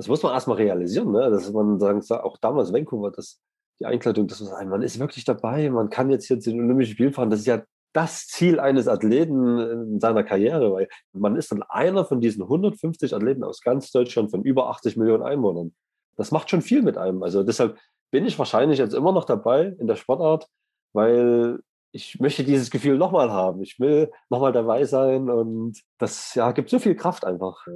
das muss man erstmal realisieren, ne? dass man sagen, auch damals Vancouver, das, die Einkleidung, dass man man ist wirklich dabei, man kann jetzt hier zu den Olympischen Spielen fahren. Das ist ja das Ziel eines Athleten in seiner Karriere, weil man ist dann einer von diesen 150 Athleten aus ganz Deutschland von über 80 Millionen Einwohnern. Das macht schon viel mit einem. Also deshalb bin ich wahrscheinlich jetzt immer noch dabei in der Sportart, weil ich möchte dieses Gefühl nochmal haben. Ich will nochmal dabei sein und das ja, gibt so viel Kraft einfach.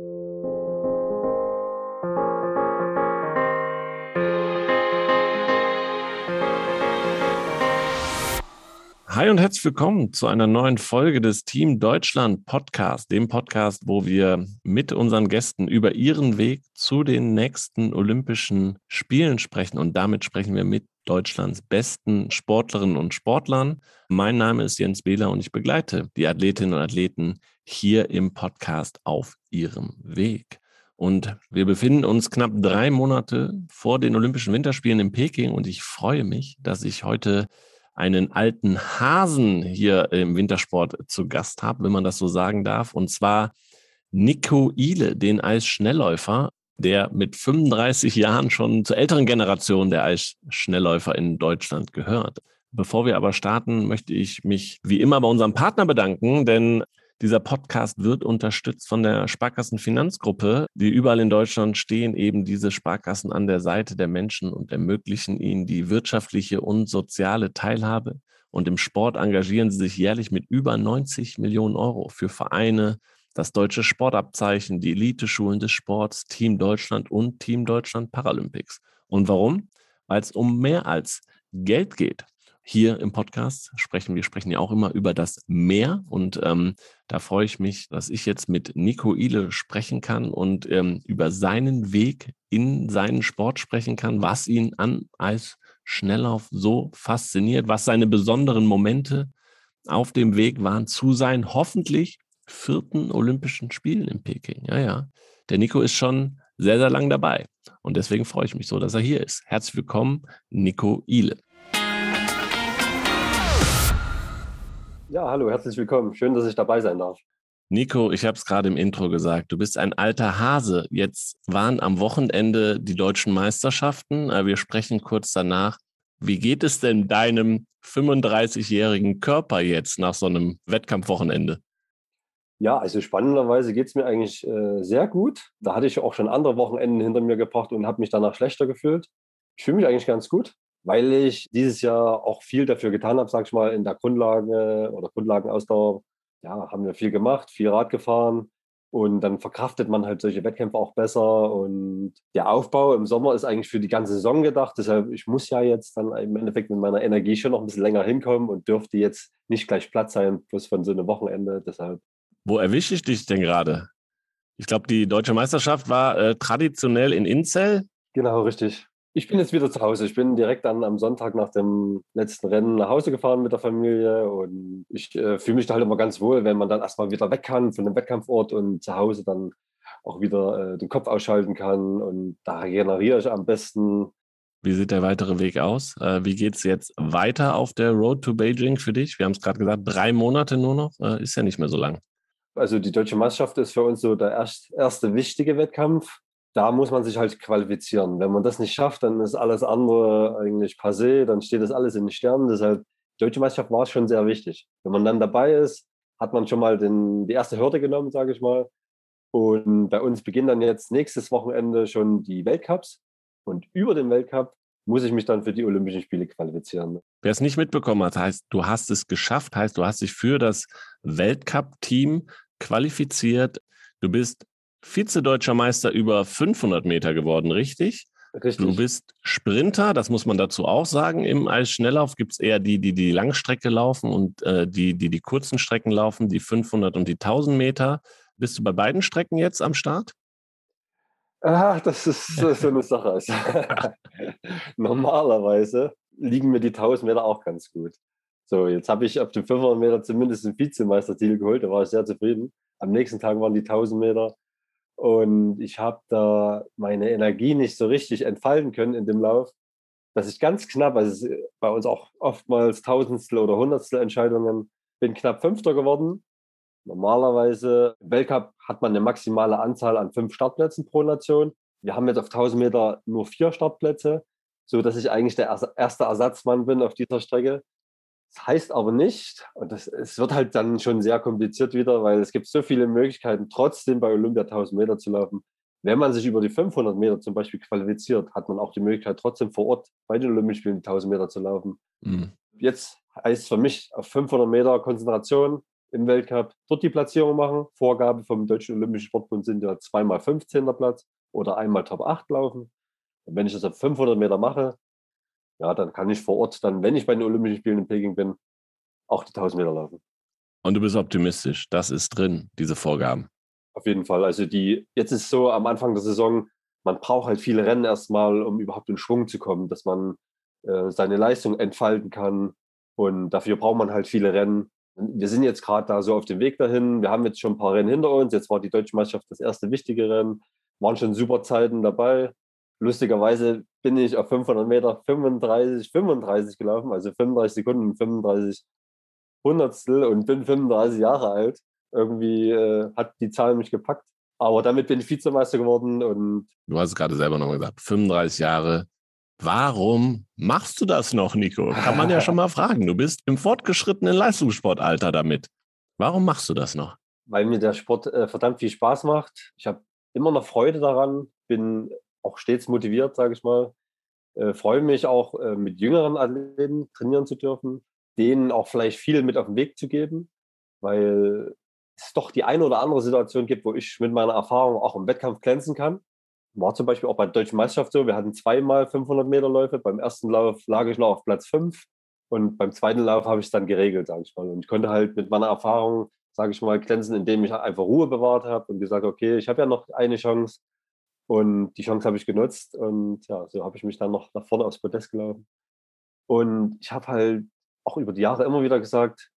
Hi und herzlich willkommen zu einer neuen Folge des Team Deutschland Podcast, dem Podcast, wo wir mit unseren Gästen über ihren Weg zu den nächsten Olympischen Spielen sprechen. Und damit sprechen wir mit Deutschlands besten Sportlerinnen und Sportlern. Mein Name ist Jens Behler und ich begleite die Athletinnen und Athleten hier im Podcast auf ihrem Weg. Und wir befinden uns knapp drei Monate vor den Olympischen Winterspielen in Peking und ich freue mich, dass ich heute einen alten Hasen hier im Wintersport zu Gast habe, wenn man das so sagen darf. Und zwar Nico Ile, den Eisschnellläufer, der mit 35 Jahren schon zur älteren Generation der Eisschnellläufer in Deutschland gehört. Bevor wir aber starten, möchte ich mich wie immer bei unserem Partner bedanken, denn dieser Podcast wird unterstützt von der Sparkassenfinanzgruppe, die überall in Deutschland stehen eben diese Sparkassen an der Seite der Menschen und ermöglichen ihnen die wirtschaftliche und soziale Teilhabe. Und im Sport engagieren sie sich jährlich mit über 90 Millionen Euro für Vereine, das deutsche Sportabzeichen, die Elite-Schulen des Sports, Team Deutschland und Team Deutschland Paralympics. Und warum? Weil es um mehr als Geld geht hier im Podcast sprechen. Wir sprechen ja auch immer über das Meer und ähm, da freue ich mich, dass ich jetzt mit Nico Ile sprechen kann und ähm, über seinen Weg in seinen Sport sprechen kann, was ihn an Eisschnelllauf so fasziniert, was seine besonderen Momente auf dem Weg waren zu seinen hoffentlich vierten Olympischen Spielen in Peking. Ja, ja. Der Nico ist schon sehr, sehr lang dabei. Und deswegen freue ich mich so, dass er hier ist. Herzlich willkommen, Nico Ile. Ja, hallo, herzlich willkommen. Schön, dass ich dabei sein darf. Nico, ich habe es gerade im Intro gesagt, du bist ein alter Hase. Jetzt waren am Wochenende die deutschen Meisterschaften. Wir sprechen kurz danach. Wie geht es denn deinem 35-jährigen Körper jetzt nach so einem Wettkampfwochenende? Ja, also spannenderweise geht es mir eigentlich äh, sehr gut. Da hatte ich auch schon andere Wochenenden hinter mir gebracht und habe mich danach schlechter gefühlt. Ich fühle mich eigentlich ganz gut weil ich dieses Jahr auch viel dafür getan habe, sag ich mal, in der Grundlage oder Grundlagenausdauer. Ja, haben wir viel gemacht, viel Rad gefahren und dann verkraftet man halt solche Wettkämpfe auch besser. Und der Aufbau im Sommer ist eigentlich für die ganze Saison gedacht. Deshalb, ich muss ja jetzt dann im Endeffekt mit meiner Energie schon noch ein bisschen länger hinkommen und dürfte jetzt nicht gleich Platz sein, bloß von so einem Wochenende. Deshalb. Wo erwische ich dich denn gerade? Ich glaube, die deutsche Meisterschaft war äh, traditionell in Inzell. Genau, richtig. Ich bin jetzt wieder zu Hause. Ich bin direkt dann am Sonntag nach dem letzten Rennen nach Hause gefahren mit der Familie und ich äh, fühle mich da halt immer ganz wohl, wenn man dann erstmal wieder weg kann von dem Wettkampfort und zu Hause dann auch wieder äh, den Kopf ausschalten kann und da regeneriere ich am besten. Wie sieht der weitere Weg aus? Äh, wie geht es jetzt weiter auf der Road to Beijing für dich? Wir haben es gerade gesagt, drei Monate nur noch, äh, ist ja nicht mehr so lang. Also die deutsche Meisterschaft ist für uns so der erst, erste wichtige Wettkampf da muss man sich halt qualifizieren. Wenn man das nicht schafft, dann ist alles andere eigentlich passé, dann steht das alles in den Sternen. Deshalb, die Deutsche Meisterschaft war schon sehr wichtig. Wenn man dann dabei ist, hat man schon mal den, die erste Hürde genommen, sage ich mal. Und bei uns beginnen dann jetzt nächstes Wochenende schon die Weltcups. Und über den Weltcup muss ich mich dann für die Olympischen Spiele qualifizieren. Wer es nicht mitbekommen hat, heißt, du hast es geschafft, heißt, du hast dich für das Weltcup-Team qualifiziert. Du bist Vize-Deutscher Meister über 500 Meter geworden, richtig? Richtig. Du bist Sprinter, das muss man dazu auch sagen. Im Eisschnelllauf gibt es eher die, die die Langstrecke laufen und äh, die, die die kurzen Strecken laufen, die 500 und die 1000 Meter. Bist du bei beiden Strecken jetzt am Start? Ah, das ist so, so eine Sache. Also, normalerweise liegen mir die 1000 Meter auch ganz gut. So, jetzt habe ich auf den 500 Meter zumindest den Vizemeistertitel geholt, da war ich sehr zufrieden. Am nächsten Tag waren die 1000 Meter und ich habe da meine Energie nicht so richtig entfalten können in dem Lauf, dass ich ganz knapp, also bei uns auch oftmals Tausendstel oder Hundertstel Entscheidungen, bin knapp Fünfter geworden. Normalerweise im Weltcup hat man eine maximale Anzahl an fünf Startplätzen pro Nation. Wir haben jetzt auf 1000 Meter nur vier Startplätze, so dass ich eigentlich der erste Ersatzmann bin auf dieser Strecke. Das heißt aber nicht, und das, es wird halt dann schon sehr kompliziert wieder, weil es gibt so viele Möglichkeiten, trotzdem bei Olympia 1000 Meter zu laufen. Wenn man sich über die 500 Meter zum Beispiel qualifiziert, hat man auch die Möglichkeit, trotzdem vor Ort bei den Olympischen Spielen 1000 Meter zu laufen. Mhm. Jetzt heißt es für mich auf 500 Meter Konzentration im Weltcup dort die Platzierung machen. Vorgabe vom Deutschen Olympischen Sportbund sind ja zweimal 15. Platz oder einmal Top 8 laufen. Und wenn ich das auf 500 Meter mache, ja, dann kann ich vor Ort dann, wenn ich bei den Olympischen Spielen in Peking bin, auch die 1000 Meter laufen. Und du bist optimistisch, das ist drin, diese Vorgaben. Auf jeden Fall. Also die, jetzt ist so am Anfang der Saison, man braucht halt viele Rennen erstmal, um überhaupt in Schwung zu kommen, dass man äh, seine Leistung entfalten kann. Und dafür braucht man halt viele Rennen. Wir sind jetzt gerade da so auf dem Weg dahin. Wir haben jetzt schon ein paar Rennen hinter uns. Jetzt war die Deutsche Meisterschaft das erste wichtige Rennen. Waren schon super Zeiten dabei. Lustigerweise bin ich auf 500 Meter 35, 35 gelaufen, also 35 Sekunden, 35 Hundertstel und bin 35 Jahre alt irgendwie äh, hat die Zahl mich gepackt. Aber damit bin ich Vizemeister geworden und. Du hast es gerade selber nochmal gesagt, 35 Jahre. Warum machst du das noch, Nico? Kann man ja schon mal fragen. Du bist im fortgeschrittenen Leistungssportalter damit. Warum machst du das noch? Weil mir der Sport äh, verdammt viel Spaß macht. Ich habe immer noch Freude daran, bin auch stets motiviert, sage ich mal. Äh, freue mich auch, äh, mit jüngeren Athleten trainieren zu dürfen, denen auch vielleicht viel mit auf den Weg zu geben, weil es doch die eine oder andere Situation gibt, wo ich mit meiner Erfahrung auch im Wettkampf glänzen kann. War zum Beispiel auch bei der Deutschen Meisterschaft so. Wir hatten zweimal 500 Meter Läufe. Beim ersten Lauf lag ich noch auf Platz 5 und beim zweiten Lauf habe ich es dann geregelt, sage ich mal. Und ich konnte halt mit meiner Erfahrung, sage ich mal, glänzen, indem ich einfach Ruhe bewahrt habe und gesagt, okay, ich habe ja noch eine Chance und die Chance habe ich genutzt und ja, so habe ich mich dann noch nach vorne aufs Podest gelaufen. Und ich habe halt auch über die Jahre immer wieder gesagt,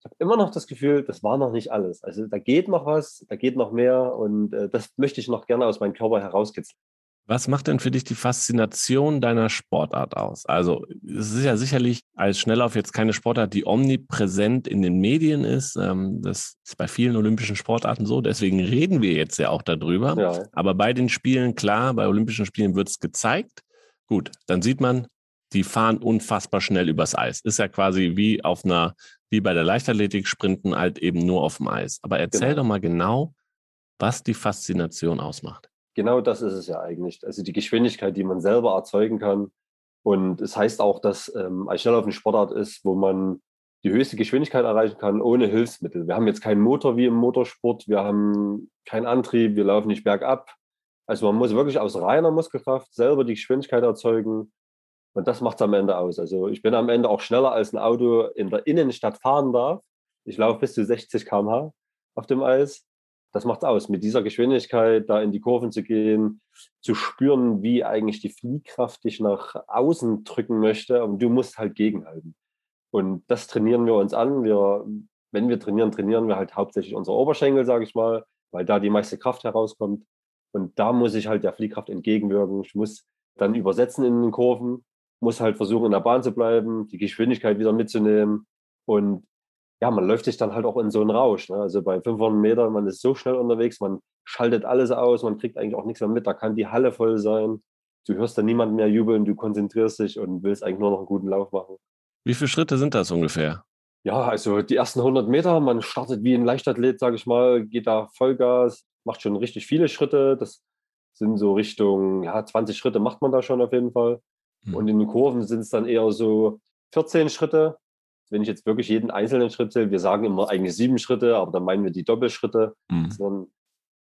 ich habe immer noch das Gefühl, das war noch nicht alles. Also da geht noch was, da geht noch mehr und äh, das möchte ich noch gerne aus meinem Körper herauskitzeln. Was macht denn für dich die Faszination deiner Sportart aus? Also es ist ja sicherlich als Schnelllauf jetzt keine Sportart, die omnipräsent in den Medien ist. Ähm, das ist bei vielen olympischen Sportarten so. Deswegen reden wir jetzt ja auch darüber. Ja. Aber bei den Spielen, klar, bei Olympischen Spielen wird es gezeigt. Gut, dann sieht man, die fahren unfassbar schnell übers Eis. Ist ja quasi wie auf einer wie bei der Leichtathletik sprinten halt eben nur auf dem Eis. Aber erzähl genau. doch mal genau, was die Faszination ausmacht. Genau das ist es ja eigentlich. Also die Geschwindigkeit, die man selber erzeugen kann. Und es heißt auch, dass ähm, ein schnell Sportart ist, wo man die höchste Geschwindigkeit erreichen kann ohne Hilfsmittel. Wir haben jetzt keinen Motor wie im Motorsport, wir haben keinen Antrieb, wir laufen nicht bergab. Also man muss wirklich aus reiner Muskelkraft selber die Geschwindigkeit erzeugen und das macht es am Ende aus. Also ich bin am Ende auch schneller als ein Auto in der Innenstadt fahren darf. Ich laufe bis zu 60 km/h auf dem Eis. Das macht es aus. Mit dieser Geschwindigkeit da in die Kurven zu gehen, zu spüren, wie eigentlich die Fliehkraft dich nach außen drücken möchte. Und du musst halt gegenhalten. Und das trainieren wir uns an. Wir, wenn wir trainieren, trainieren wir halt hauptsächlich unsere Oberschenkel, sage ich mal, weil da die meiste Kraft herauskommt. Und da muss ich halt der Fliehkraft entgegenwirken. Ich muss dann übersetzen in den Kurven muss halt versuchen, in der Bahn zu bleiben, die Geschwindigkeit wieder mitzunehmen. Und ja, man läuft sich dann halt auch in so einen Rausch. Ne? Also bei 500 Metern, man ist so schnell unterwegs, man schaltet alles aus, man kriegt eigentlich auch nichts mehr mit. Da kann die Halle voll sein. Du hörst dann niemand mehr jubeln, du konzentrierst dich und willst eigentlich nur noch einen guten Lauf machen. Wie viele Schritte sind das ungefähr? Ja, also die ersten 100 Meter, man startet wie ein Leichtathlet, sage ich mal, geht da Vollgas, macht schon richtig viele Schritte. Das sind so Richtung, ja, 20 Schritte macht man da schon auf jeden Fall. Mhm. Und in den Kurven sind es dann eher so 14 Schritte. Wenn ich jetzt wirklich jeden einzelnen Schritt zähle, wir sagen immer eigentlich sieben Schritte, aber dann meinen wir die Doppelschritte. Mhm.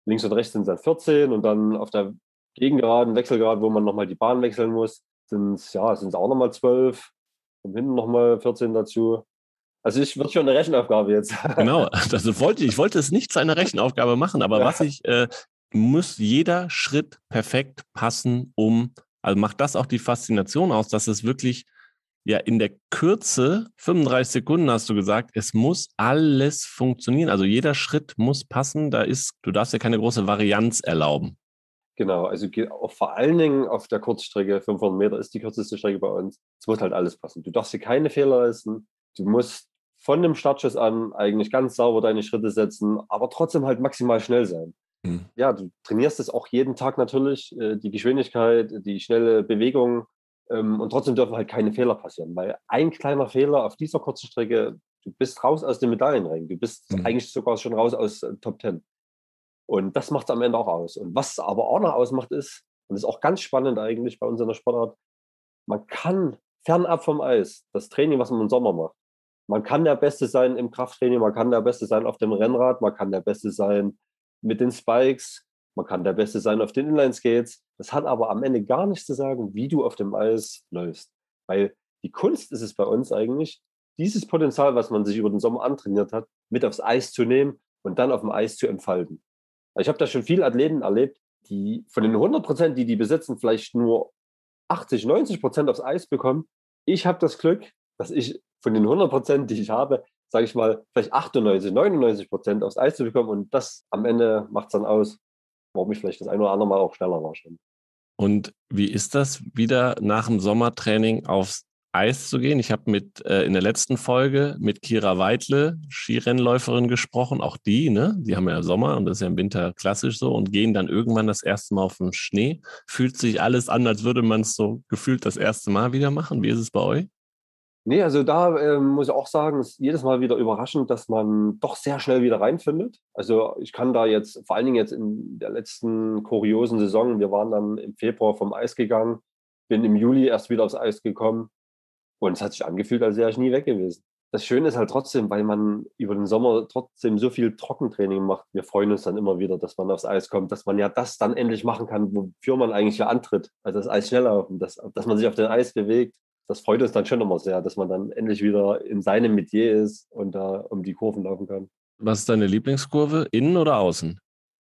links und rechts sind es dann 14 und dann auf der Gegengeraden, Wechselgrad, wo man nochmal die Bahn wechseln muss, sind es ja, sind's auch nochmal 12. Und hinten nochmal 14 dazu. Also ich wird schon eine Rechenaufgabe jetzt. Genau, das wollte, ich wollte es nicht zu einer Rechenaufgabe machen, aber ja. was ich, äh, muss jeder Schritt perfekt passen, um also macht das auch die Faszination aus, dass es wirklich ja in der Kürze, 35 Sekunden hast du gesagt, es muss alles funktionieren. Also jeder Schritt muss passen. Da ist, du darfst ja keine große Varianz erlauben. Genau, also vor allen Dingen auf der Kurzstrecke, 500 Meter ist die kürzeste Strecke bei uns. Es muss halt alles passen. Du darfst hier keine Fehler leisten. Du musst von dem Startschuss an eigentlich ganz sauber deine Schritte setzen, aber trotzdem halt maximal schnell sein. Hm. Ja, du trainierst es auch jeden Tag natürlich, äh, die Geschwindigkeit, die schnelle Bewegung. Ähm, und trotzdem dürfen halt keine Fehler passieren, weil ein kleiner Fehler auf dieser kurzen Strecke, du bist raus aus dem Medaillenring. Du bist mhm. eigentlich sogar schon raus aus äh, Top Ten. Und das macht es am Ende auch aus. Und was aber auch noch ausmacht ist, und das ist auch ganz spannend eigentlich bei uns in der Sportart, man kann fernab vom Eis das Training, was man im Sommer macht, man kann der Beste sein im Krafttraining, man kann der Beste sein auf dem Rennrad, man kann der Beste sein mit den Spikes, man kann der Beste sein auf den Inline-Skates. Das hat aber am Ende gar nichts zu sagen, wie du auf dem Eis läufst. Weil die Kunst ist es bei uns eigentlich, dieses Potenzial, was man sich über den Sommer antrainiert hat, mit aufs Eis zu nehmen und dann auf dem Eis zu entfalten. Ich habe da schon viele Athleten erlebt, die von den 100 Prozent, die die besitzen, vielleicht nur 80, 90 Prozent aufs Eis bekommen. Ich habe das Glück, dass ich von den 100 Prozent, die ich habe, sage ich mal, vielleicht 98, 99 Prozent aufs Eis zu bekommen. Und das am Ende macht es dann aus, warum ich vielleicht das ein oder andere Mal auch schneller war schon. Und wie ist das, wieder nach dem Sommertraining aufs Eis zu gehen? Ich habe mit äh, in der letzten Folge mit Kira Weidle, Skirennläuferin, gesprochen. Auch die, ne? Die haben ja Sommer und das ist ja im Winter klassisch so und gehen dann irgendwann das erste Mal auf den Schnee. Fühlt sich alles an, als würde man es so gefühlt das erste Mal wieder machen. Wie ist es bei euch? Nee, also da äh, muss ich auch sagen, ist jedes Mal wieder überraschend, dass man doch sehr schnell wieder reinfindet. Also ich kann da jetzt, vor allen Dingen jetzt in der letzten kuriosen Saison, wir waren dann im Februar vom Eis gegangen, bin im Juli erst wieder aufs Eis gekommen und es hat sich angefühlt, als wäre ich nie weg gewesen. Das Schöne ist halt trotzdem, weil man über den Sommer trotzdem so viel Trockentraining macht. Wir freuen uns dann immer wieder, dass man aufs Eis kommt, dass man ja das dann endlich machen kann, wofür man eigentlich ja antritt. Also das Eis schneller laufen, dass, dass man sich auf dem Eis bewegt das freut uns dann schon immer sehr, dass man dann endlich wieder in seinem Metier ist und da um die Kurven laufen kann. Was ist deine Lieblingskurve, innen oder außen?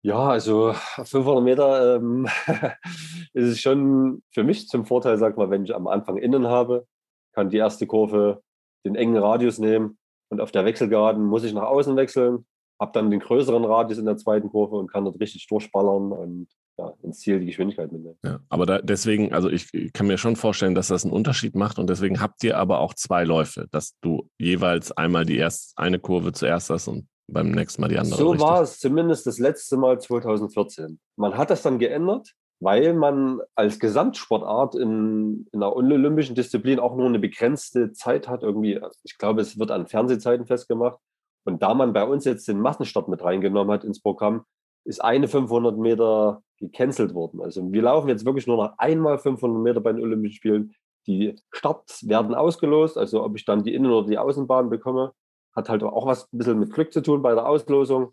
Ja, also 500 Meter ähm, ist es schon für mich zum Vorteil, sag mal, wenn ich am Anfang innen habe, kann die erste Kurve den engen Radius nehmen und auf der Wechselgeraden muss ich nach außen wechseln, habe dann den größeren Radius in der zweiten Kurve und kann dort richtig durchballern und ja, ins Ziel die Geschwindigkeit mitnehmen. Ja, aber da, deswegen, also ich kann mir schon vorstellen, dass das einen Unterschied macht und deswegen habt ihr aber auch zwei Läufe, dass du jeweils einmal die erste eine Kurve zuerst hast und beim nächsten Mal die andere. So richtig. war es zumindest das letzte Mal 2014. Man hat das dann geändert, weil man als Gesamtsportart in, in einer olympischen Disziplin auch nur eine begrenzte Zeit hat. Irgendwie, ich glaube, es wird an Fernsehzeiten festgemacht. Und da man bei uns jetzt den Massenstart mit reingenommen hat ins Programm, ist eine 500 Meter gecancelt worden. Also wir laufen jetzt wirklich nur noch einmal 500 Meter bei den Olympischen Spielen. Die Starts werden ausgelost, also ob ich dann die Innen- oder die Außenbahn bekomme, hat halt auch was ein bisschen mit Glück zu tun bei der Auslosung.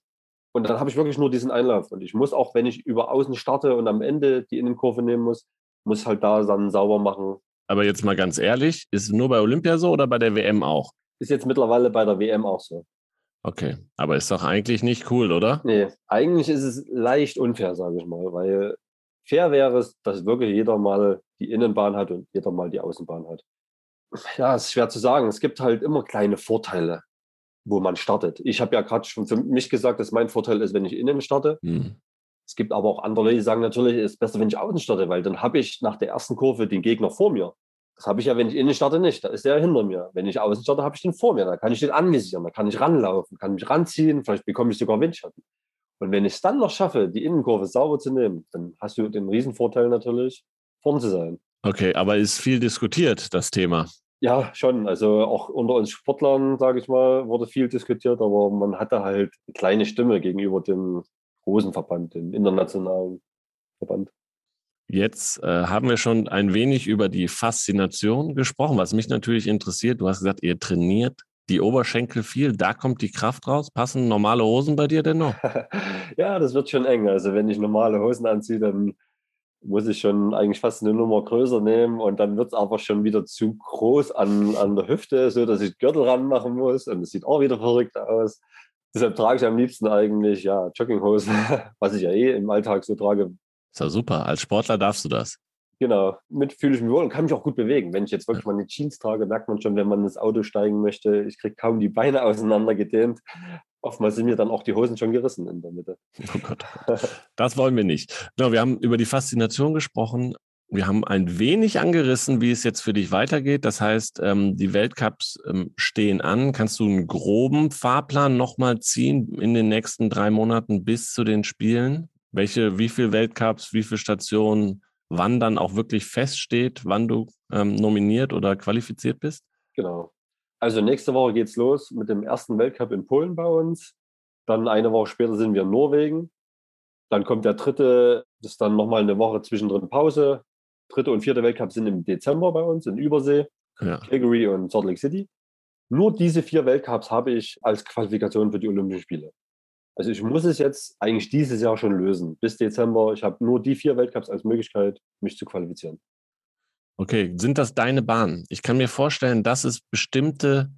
Und dann habe ich wirklich nur diesen Einlauf. Und ich muss auch, wenn ich über Außen starte und am Ende die Innenkurve nehmen muss, muss halt da dann sauber machen. Aber jetzt mal ganz ehrlich, ist es nur bei Olympia so oder bei der WM auch? Ist jetzt mittlerweile bei der WM auch so. Okay, aber ist doch eigentlich nicht cool, oder? Nee, eigentlich ist es leicht unfair, sage ich mal, weil fair wäre es, dass wirklich jeder mal die Innenbahn hat und jeder mal die Außenbahn hat. Ja, es ist schwer zu sagen. Es gibt halt immer kleine Vorteile, wo man startet. Ich habe ja gerade schon für mich gesagt, dass mein Vorteil ist, wenn ich innen starte. Hm. Es gibt aber auch andere, die sagen natürlich, es ist besser, wenn ich außen starte, weil dann habe ich nach der ersten Kurve den Gegner vor mir. Das habe ich ja, wenn ich innen starte, nicht. Da ist der hinter mir. Wenn ich außen starte, habe ich den vor mir. Da kann ich den anvisieren, da kann ich ranlaufen, kann mich ranziehen, vielleicht bekomme ich sogar Windschatten. Und wenn ich es dann noch schaffe, die Innenkurve sauber zu nehmen, dann hast du den Riesenvorteil natürlich, vorn zu sein. Okay, aber ist viel diskutiert, das Thema. Ja, schon. Also auch unter uns Sportlern, sage ich mal, wurde viel diskutiert, aber man hatte halt eine kleine Stimme gegenüber dem großen Verband, dem internationalen Verband. Jetzt äh, haben wir schon ein wenig über die Faszination gesprochen, was mich natürlich interessiert. Du hast gesagt, ihr trainiert die Oberschenkel viel, da kommt die Kraft raus. Passen normale Hosen bei dir denn noch? ja, das wird schon eng. Also wenn ich normale Hosen anziehe, dann muss ich schon eigentlich fast eine Nummer größer nehmen und dann wird es aber schon wieder zu groß an, an der Hüfte, so dass ich Gürtel ranmachen muss und es sieht auch wieder verrückt aus. Deshalb trage ich am liebsten eigentlich ja Jogginghosen, was ich ja eh im Alltag so trage, ist ja super. Als Sportler darfst du das. Genau, mit fühle ich mich wohl und kann mich auch gut bewegen. Wenn ich jetzt wirklich mal eine Jeans trage, merkt man schon, wenn man ins Auto steigen möchte, ich kriege kaum die Beine auseinander gedehnt. Oftmals sind mir dann auch die Hosen schon gerissen in der Mitte. Oh Gott. Das wollen wir nicht. Genau, wir haben über die Faszination gesprochen. Wir haben ein wenig angerissen, wie es jetzt für dich weitergeht. Das heißt, ähm, die Weltcups ähm, stehen an. Kannst du einen groben Fahrplan nochmal ziehen in den nächsten drei Monaten bis zu den Spielen? Welche, wie viele Weltcups, wie viele Stationen, wann dann auch wirklich feststeht, wann du ähm, nominiert oder qualifiziert bist? Genau. Also nächste Woche geht es los mit dem ersten Weltcup in Polen bei uns. Dann eine Woche später sind wir in Norwegen. Dann kommt der dritte, das ist dann nochmal eine Woche zwischendrin Pause dritte und vierte Weltcup sind im Dezember bei uns in Übersee, ja. Calgary und Salt Lake City. Nur diese vier Weltcups habe ich als Qualifikation für die Olympischen Spiele. Also ich muss es jetzt eigentlich dieses Jahr schon lösen. Bis Dezember. Ich habe nur die vier Weltcups als Möglichkeit, mich zu qualifizieren. Okay, sind das deine Bahnen? Ich kann mir vorstellen, dass es bestimmte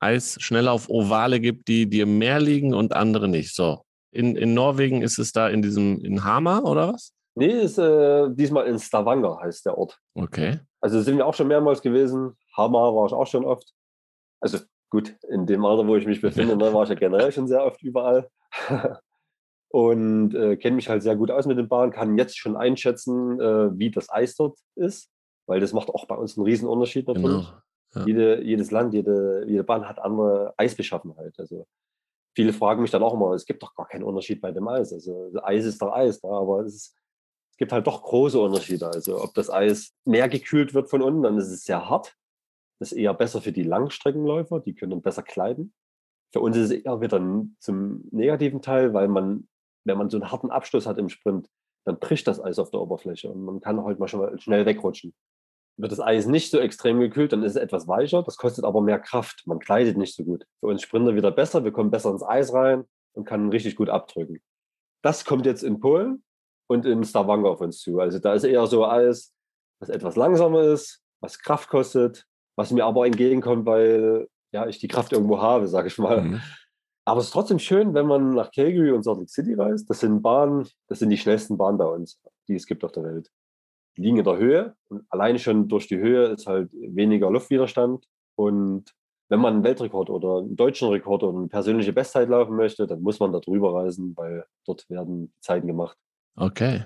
Eis schneller auf Ovale gibt, die dir mehr liegen und andere nicht. So. In, in Norwegen ist es da in diesem, in Hamar oder was? Nee, ist äh, diesmal in Stavanger heißt der Ort. Okay. Also sind wir auch schon mehrmals gewesen. Hamar war ich auch schon oft. Also gut, in dem Alter, wo ich mich befinde, ne, war ich ja generell schon sehr oft überall. und äh, kenne mich halt sehr gut aus mit den Bahnen, kann jetzt schon einschätzen, äh, wie das Eis dort ist, weil das macht auch bei uns einen riesen Unterschied natürlich. Genau. Ja. Jede, jedes Land, jede, jede Bahn hat andere Eisbeschaffenheit. Also viele fragen mich dann auch immer, es gibt doch gar keinen Unterschied bei dem Eis. Also Eis ist doch Eis, ne? aber es ist es gibt halt doch große Unterschiede. Also ob das Eis mehr gekühlt wird von unten, dann ist es sehr hart. Das ist eher besser für die Langstreckenläufer, die können besser kleiden. Für uns ist es eher wieder zum negativen Teil, weil man, wenn man so einen harten Abschluss hat im Sprint, dann bricht das Eis auf der Oberfläche und man kann halt mal schon schnell wegrutschen. Wird das Eis nicht so extrem gekühlt, dann ist es etwas weicher, das kostet aber mehr Kraft. Man kleidet nicht so gut. Für uns Sprinter wieder besser, wir kommen besser ins Eis rein und kann richtig gut abdrücken. Das kommt jetzt in Polen und in Stavanger auf uns zu. Also da ist eher so alles, was etwas langsamer ist, was Kraft kostet, was mir aber entgegenkommt, weil ja, ich die Kraft irgendwo habe, sage ich mal. Mhm. Aber es ist trotzdem schön, wenn man nach Calgary und Salt Lake City reist. Das sind Bahnen, das sind die schnellsten Bahnen bei uns, die es gibt auf der Welt. Die liegen in der Höhe und alleine schon durch die Höhe ist halt weniger Luftwiderstand. Und wenn man einen Weltrekord oder einen deutschen Rekord oder eine persönliche Bestzeit laufen möchte, dann muss man da drüber reisen, weil dort werden Zeiten gemacht. Okay.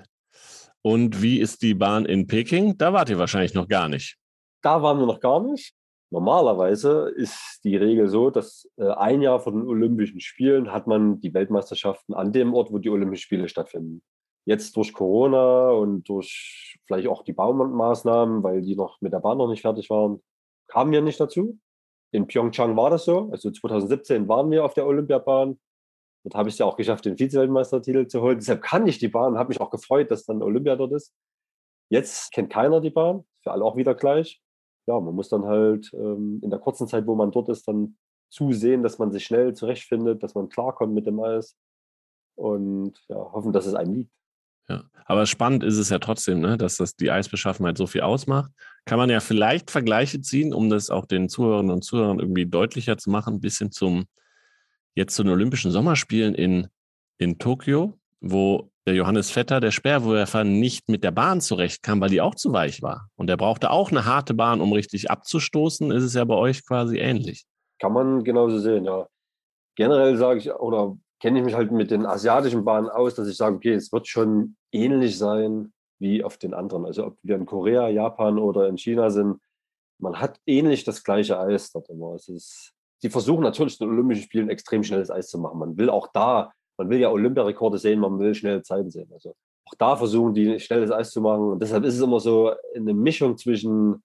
Und wie ist die Bahn in Peking? Da wart ihr wahrscheinlich noch gar nicht. Da waren wir noch gar nicht. Normalerweise ist die Regel so, dass äh, ein Jahr vor den Olympischen Spielen hat man die Weltmeisterschaften an dem Ort, wo die Olympischen Spiele stattfinden. Jetzt durch Corona und durch vielleicht auch die Baumaßnahmen, weil die noch mit der Bahn noch nicht fertig waren, kamen wir nicht dazu. In Pyeongchang war das so. Also 2017 waren wir auf der Olympiabahn. Dort habe ich es ja auch geschafft, den Vize-Weltmeistertitel zu holen. Deshalb kann ich die Bahn, habe mich auch gefreut, dass dann Olympia dort ist. Jetzt kennt keiner die Bahn, für alle auch wieder gleich. Ja, man muss dann halt ähm, in der kurzen Zeit, wo man dort ist, dann zusehen, dass man sich schnell zurechtfindet, dass man klarkommt mit dem Eis und ja, hoffen, dass es einem liegt. Ja, aber spannend ist es ja trotzdem, ne, dass das die Eisbeschaffenheit so viel ausmacht. Kann man ja vielleicht Vergleiche ziehen, um das auch den Zuhörerinnen und Zuhörern irgendwie deutlicher zu machen, ein bisschen zum jetzt zu den Olympischen Sommerspielen in, in Tokio, wo der Johannes Vetter, der Sperrwerfer, nicht mit der Bahn zurechtkam, weil die auch zu weich war. Und er brauchte auch eine harte Bahn, um richtig abzustoßen. Ist es ja bei euch quasi ähnlich. Kann man genauso sehen, ja. Generell sage ich, oder kenne ich mich halt mit den asiatischen Bahnen aus, dass ich sage, okay, es wird schon ähnlich sein wie auf den anderen. Also ob wir in Korea, Japan oder in China sind, man hat ähnlich das gleiche Eis dort immer. Es ist sie versuchen natürlich in den Olympischen Spielen extrem schnelles Eis zu machen. Man will auch da, man will ja Olympiarekorde sehen, man will schnelle Zeiten sehen. Also auch da versuchen die schnelles Eis zu machen. Und deshalb ist es immer so eine Mischung zwischen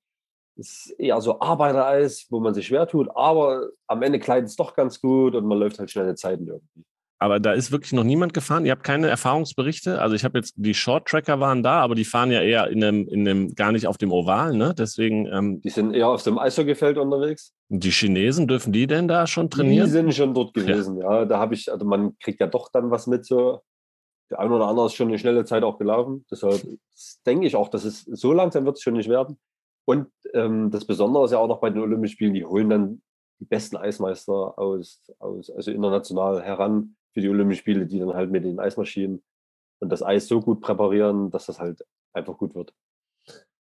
ist eher so Arbeitereis, wo man sich schwer tut, aber am Ende kleidet es doch ganz gut und man läuft halt schnelle Zeiten irgendwie. Aber da ist wirklich noch niemand gefahren. Ihr habt keine Erfahrungsberichte. Also ich habe jetzt, die Short-Tracker waren da, aber die fahren ja eher in einem, in einem gar nicht auf dem Oval, ne? Deswegen. Ähm, die sind eher auf dem Eishockeygefeld unterwegs. Die Chinesen, dürfen die denn da schon trainieren? Die sind schon dort gewesen, ja. ja. Da habe ich, also man kriegt ja doch dann was mit, so. Der eine oder andere ist schon eine schnelle Zeit auch gelaufen. Deshalb denke ich auch, dass es so langsam wird es schon nicht werden. Und ähm, das Besondere ist ja auch noch bei den Olympischen Spielen, die holen dann die besten Eismeister aus, aus also international heran für die Olympischen Spiele, die dann halt mit den Eismaschinen und das Eis so gut präparieren, dass das halt einfach gut wird.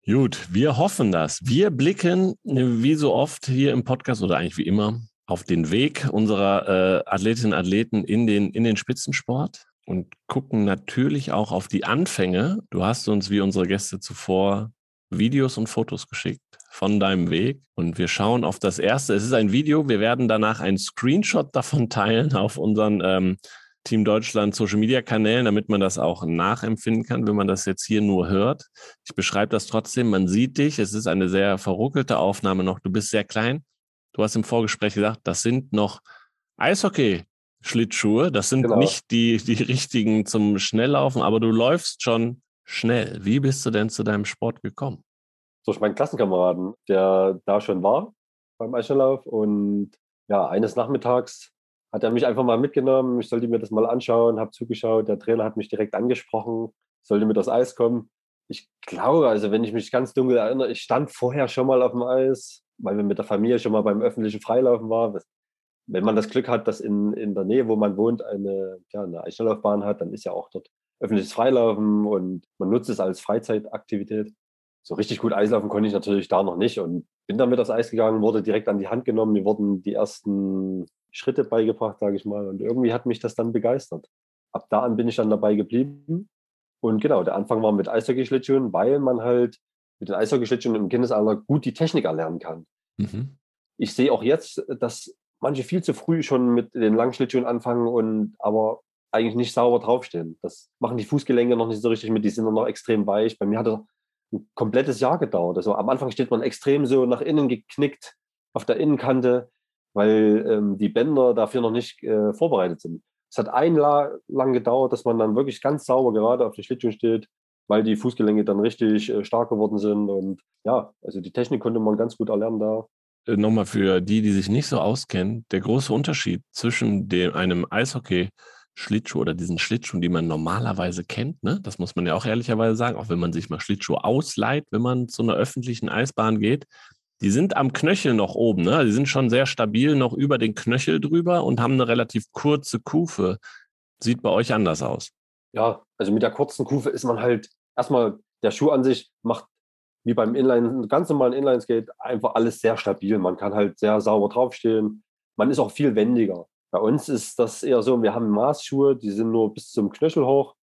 Gut, wir hoffen das. Wir blicken wie so oft hier im Podcast oder eigentlich wie immer auf den Weg unserer äh, Athletinnen und Athleten in den, in den Spitzensport. und gucken natürlich auch auf die Anfänge. Du hast uns wie unsere Gäste zuvor Videos und Fotos geschickt von deinem Weg und wir schauen auf das erste. Es ist ein Video. Wir werden danach einen Screenshot davon teilen auf unseren ähm, Team Deutschland Social Media Kanälen, damit man das auch nachempfinden kann, wenn man das jetzt hier nur hört. Ich beschreibe das trotzdem. Man sieht dich. Es ist eine sehr verruckelte Aufnahme noch. Du bist sehr klein. Du hast im Vorgespräch gesagt, das sind noch Eishockey Schlittschuhe. Das sind genau. nicht die, die richtigen zum Schnelllaufen, aber du läufst schon schnell. Wie bist du denn zu deinem Sport gekommen? Durch meinen Klassenkameraden, der da schon war beim Eisschnelllauf. Und ja, eines Nachmittags hat er mich einfach mal mitgenommen. Ich sollte mir das mal anschauen, habe zugeschaut. Der Trainer hat mich direkt angesprochen, sollte mit aufs Eis kommen. Ich glaube, also wenn ich mich ganz dunkel erinnere, ich stand vorher schon mal auf dem Eis, weil wir mit der Familie schon mal beim öffentlichen Freilaufen waren wenn man das Glück hat, dass in, in der Nähe, wo man wohnt, eine, ja, eine Eisschnelllaufbahn hat, dann ist ja auch dort öffentliches Freilaufen und man nutzt es als Freizeitaktivität. So richtig gut Eislaufen konnte ich natürlich da noch nicht und bin dann mit aufs Eis gegangen, wurde direkt an die Hand genommen. Mir wurden die ersten Schritte beigebracht, sage ich mal. Und irgendwie hat mich das dann begeistert. Ab da an bin ich dann dabei geblieben. Und genau, der Anfang war mit Eishockey-Schlittschuhen, weil man halt mit den Eishockey-Schlittschuhen im Kindesalter gut die Technik erlernen kann. Mhm. Ich sehe auch jetzt, dass manche viel zu früh schon mit den Langschlittschuhen anfangen und aber eigentlich nicht sauber draufstehen. Das machen die Fußgelenke noch nicht so richtig mit, die sind noch extrem weich. Bei mir hat das ein komplettes Jahr gedauert. Also am Anfang steht man extrem so nach innen geknickt auf der Innenkante, weil ähm, die Bänder dafür noch nicht äh, vorbereitet sind. Es hat ein Jahr lang gedauert, dass man dann wirklich ganz sauber gerade auf den Schlittschuhen steht, weil die Fußgelenke dann richtig äh, stark geworden sind. Und ja, also die Technik konnte man ganz gut erlernen da. Äh, nochmal für die, die sich nicht so auskennen, der große Unterschied zwischen dem, einem Eishockey-Schlittschuh oder diesen Schlittschuhen, die man normalerweise kennt, ne? das muss man ja auch ehrlicherweise sagen, auch wenn man sich mal Schlittschuhe ausleiht, wenn man zu einer öffentlichen Eisbahn geht, die sind am Knöchel noch oben, ne? die sind schon sehr stabil noch über den Knöchel drüber und haben eine relativ kurze Kufe. Sieht bei euch anders aus. Ja, also mit der kurzen Kufe ist man halt erstmal, der Schuh an sich macht wie beim Inline, ganz normalen Inline-Skate, einfach alles sehr stabil. Man kann halt sehr sauber draufstehen. Man ist auch viel wendiger. Bei uns ist das eher so, wir haben Maßschuhe, die sind nur bis zum Knöchel hoch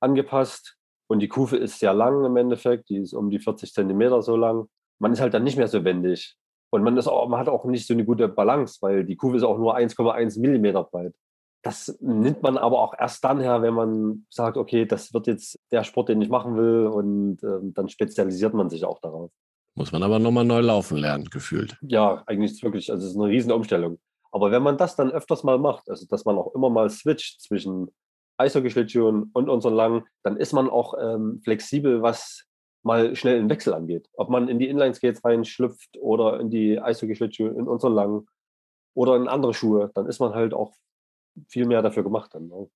angepasst und die Kufe ist sehr lang im Endeffekt, die ist um die 40 Zentimeter so lang. Man ist halt dann nicht mehr so wendig. Und man, ist auch, man hat auch nicht so eine gute Balance, weil die Kufe ist auch nur 1,1 Millimeter breit. Das nimmt man aber auch erst dann her, wenn man sagt, okay, das wird jetzt der Sport, den ich machen will und äh, dann spezialisiert man sich auch darauf. Muss man aber nochmal neu laufen lernen, gefühlt. Ja, eigentlich ist es wirklich, also es ist eine riesen Umstellung. Aber wenn man das dann öfters mal macht, also dass man auch immer mal switcht zwischen Eishockey-Schlittschuhen und unseren langen, dann ist man auch ähm, flexibel, was mal schnell einen Wechsel angeht. Ob man in die Inline-Skates reinschlüpft oder in die Eishockey-Schlittschuhe, in unseren langen oder in andere Schuhe, dann ist man halt auch viel mehr dafür gemacht haben. Ne?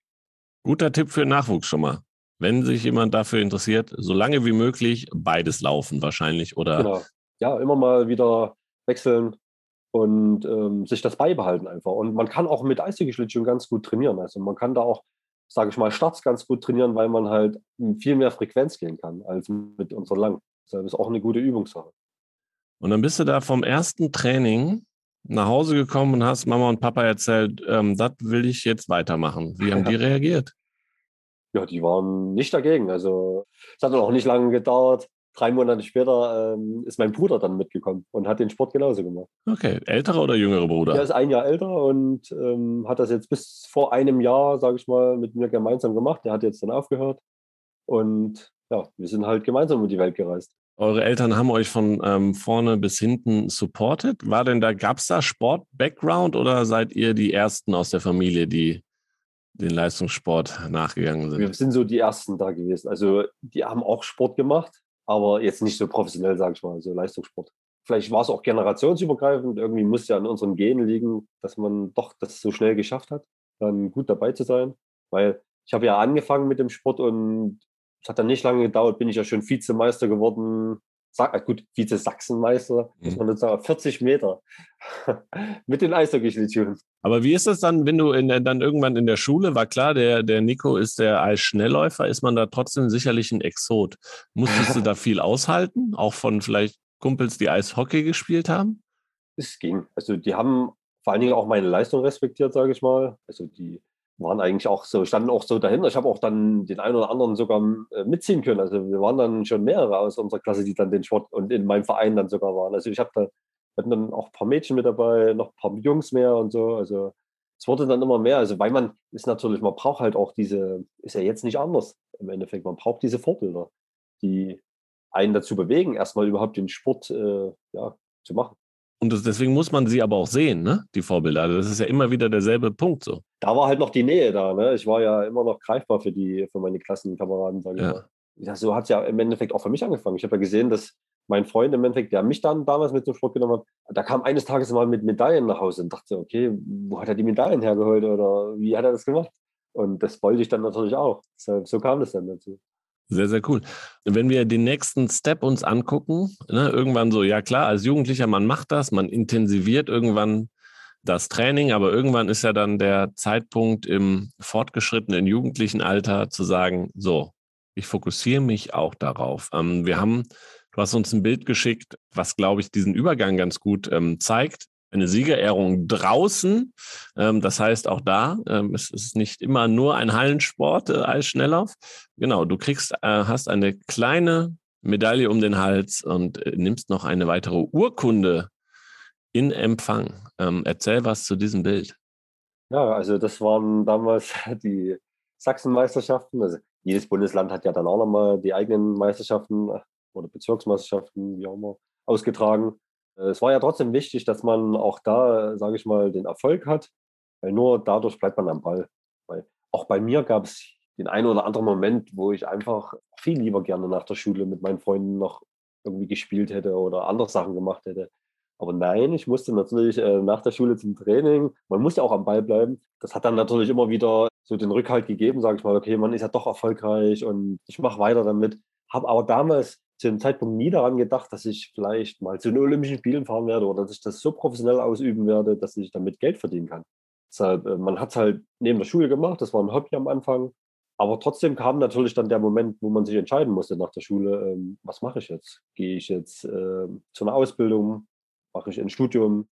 Guter Tipp für Nachwuchs schon mal. Wenn sich jemand dafür interessiert, so lange wie möglich beides laufen wahrscheinlich, oder? Genau. Ja, immer mal wieder wechseln und ähm, sich das beibehalten einfach. Und man kann auch mit Eishockey-Schlittschuhen ganz gut trainieren. Also man kann da auch, sage ich mal, Starts ganz gut trainieren, weil man halt viel mehr Frequenz gehen kann als mit unseren Lang. Das ist auch eine gute Übungssache. Und dann bist du da vom ersten Training nach Hause gekommen und hast Mama und Papa erzählt, ähm, das will ich jetzt weitermachen. Wie haben die reagiert? Ja, die waren nicht dagegen. Also es hat auch nicht lange gedauert. Drei Monate später ähm, ist mein Bruder dann mitgekommen und hat den Sport genauso gemacht. Okay, älterer oder jüngerer Bruder? Er ist ein Jahr älter und ähm, hat das jetzt bis vor einem Jahr, sage ich mal, mit mir gemeinsam gemacht. Der hat jetzt dann aufgehört und ja, wir sind halt gemeinsam um die Welt gereist. Eure Eltern haben euch von ähm, vorne bis hinten supportet. War denn da, gab es da Sport-Background oder seid ihr die Ersten aus der Familie, die den Leistungssport nachgegangen sind? Wir sind so die Ersten da gewesen. Also die haben auch Sport gemacht, aber jetzt nicht so professionell, sage ich mal, so Leistungssport. Vielleicht war es auch generationsübergreifend. Irgendwie muss ja an unseren Genen liegen, dass man doch das so schnell geschafft hat, dann gut dabei zu sein. Weil ich habe ja angefangen mit dem Sport und es hat dann nicht lange gedauert, bin ich ja schon Vizemeister geworden. Äh, gut, Vize-Sachsenmeister, mhm. muss man jetzt sagen, 40 Meter mit den Eishockey-Schlittschuhen. Aber wie ist das dann, wenn du in, dann irgendwann in der Schule, war klar, der, der Nico ist der Eisschnellläufer, ist man da trotzdem sicherlich ein Exot. Musstest du da viel aushalten, auch von vielleicht Kumpels, die Eishockey gespielt haben? Es ging. Also die haben vor allen Dingen auch meine Leistung respektiert, sage ich mal. Also die waren eigentlich auch so, standen auch so dahinter. Ich habe auch dann den einen oder anderen sogar äh, mitziehen können. Also wir waren dann schon mehrere aus unserer Klasse, die dann den Sport und in meinem Verein dann sogar waren. Also ich habe da hatten dann auch ein paar Mädchen mit dabei, noch ein paar Jungs mehr und so. Also es wurde dann immer mehr. Also weil man ist natürlich, man braucht halt auch diese, ist ja jetzt nicht anders im Endeffekt, man braucht diese Vorbilder, die einen dazu bewegen, erstmal überhaupt den Sport äh, ja, zu machen. Und das, deswegen muss man sie aber auch sehen, ne? die Vorbilder. Also das ist ja immer wieder derselbe Punkt so. Da war halt noch die Nähe da. Ne? Ich war ja immer noch greifbar für, die, für meine Klassenkameraden, sage ich ja. mal. Ja, so hat es ja im Endeffekt auch für mich angefangen. Ich habe ja gesehen, dass mein Freund im Endeffekt, der mich dann damals mit zum Sport genommen hat, da kam eines Tages mal mit Medaillen nach Hause und dachte, okay, wo hat er die Medaillen hergeholt oder wie hat er das gemacht? Und das wollte ich dann natürlich auch. So, so kam das dann dazu. Sehr, sehr cool. Wenn wir den nächsten Step uns angucken, ne, irgendwann so, ja klar, als Jugendlicher, man macht das, man intensiviert irgendwann das Training, aber irgendwann ist ja dann der Zeitpunkt im fortgeschrittenen jugendlichen Alter zu sagen, so, ich fokussiere mich auch darauf. Ähm, wir haben, du hast uns ein Bild geschickt, was, glaube ich, diesen Übergang ganz gut ähm, zeigt eine Siegerehrung draußen. Ähm, das heißt, auch da ähm, es ist nicht immer nur ein Hallensport äh, als Schnelllauf. Genau, du kriegst, äh, hast eine kleine Medaille um den Hals und äh, nimmst noch eine weitere Urkunde in Empfang. Ähm, erzähl was zu diesem Bild. Ja, also das waren damals die Sachsenmeisterschaften. Also jedes Bundesland hat ja dann auch nochmal die eigenen Meisterschaften oder Bezirksmeisterschaften, wie auch immer, ausgetragen. Äh, es war ja trotzdem wichtig, dass man auch da, sage ich mal, den Erfolg hat, weil nur dadurch bleibt man am Ball. Weil auch bei mir gab es den einen oder anderen Moment, wo ich einfach viel lieber gerne nach der Schule mit meinen Freunden noch irgendwie gespielt hätte oder andere Sachen gemacht hätte. Aber nein, ich musste natürlich äh, nach der Schule zum Training. Man muss ja auch am Ball bleiben. Das hat dann natürlich immer wieder so den Rückhalt gegeben, sage ich mal, okay, man ist ja doch erfolgreich und ich mache weiter damit. Habe aber damals zu dem Zeitpunkt nie daran gedacht, dass ich vielleicht mal zu den Olympischen Spielen fahren werde oder dass ich das so professionell ausüben werde, dass ich damit Geld verdienen kann. Deshalb, äh, man hat es halt neben der Schule gemacht, das war ein Hobby am Anfang. Aber trotzdem kam natürlich dann der Moment, wo man sich entscheiden musste nach der Schule, ähm, was mache ich jetzt? Gehe ich jetzt äh, zu einer Ausbildung? Mache ich ein Studium?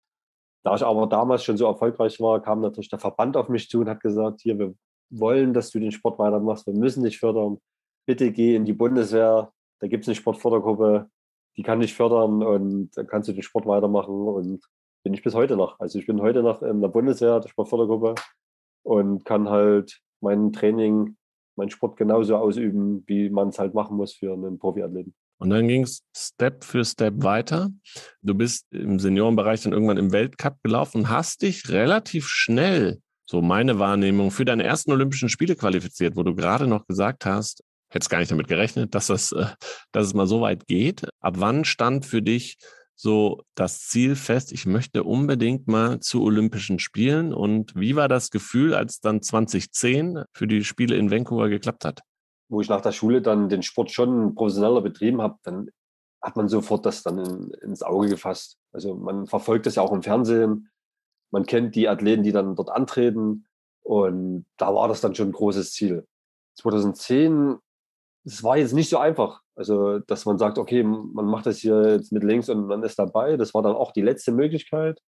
Da ich aber damals schon so erfolgreich war, kam natürlich der Verband auf mich zu und hat gesagt, hier, wir wollen, dass du den Sport weitermachst, wir müssen dich fördern. Bitte geh in die Bundeswehr, da gibt es eine Sportfördergruppe, die kann dich fördern und dann kannst du den Sport weitermachen und bin ich bis heute noch. Also ich bin heute noch in der Bundeswehr, der Sportfördergruppe und kann halt mein Training, meinen Sport genauso ausüben, wie man es halt machen muss für einen Profiathleten. Und dann ging es Step für Step weiter. Du bist im Seniorenbereich dann irgendwann im Weltcup gelaufen und hast dich relativ schnell, so meine Wahrnehmung, für deine ersten Olympischen Spiele qualifiziert, wo du gerade noch gesagt hast, hätte gar nicht damit gerechnet, dass, das, äh, dass es mal so weit geht. Ab wann stand für dich so das Ziel fest, ich möchte unbedingt mal zu Olympischen Spielen? Und wie war das Gefühl, als dann 2010 für die Spiele in Vancouver geklappt hat? Wo ich nach der Schule dann den Sport schon professioneller betrieben habe, dann hat man sofort das dann in, ins Auge gefasst. Also man verfolgt das ja auch im Fernsehen. Man kennt die Athleten, die dann dort antreten. Und da war das dann schon ein großes Ziel. 2010 es war jetzt nicht so einfach. Also, dass man sagt, okay, man macht das hier jetzt mit links und man ist dabei. Das war dann auch die letzte Möglichkeit,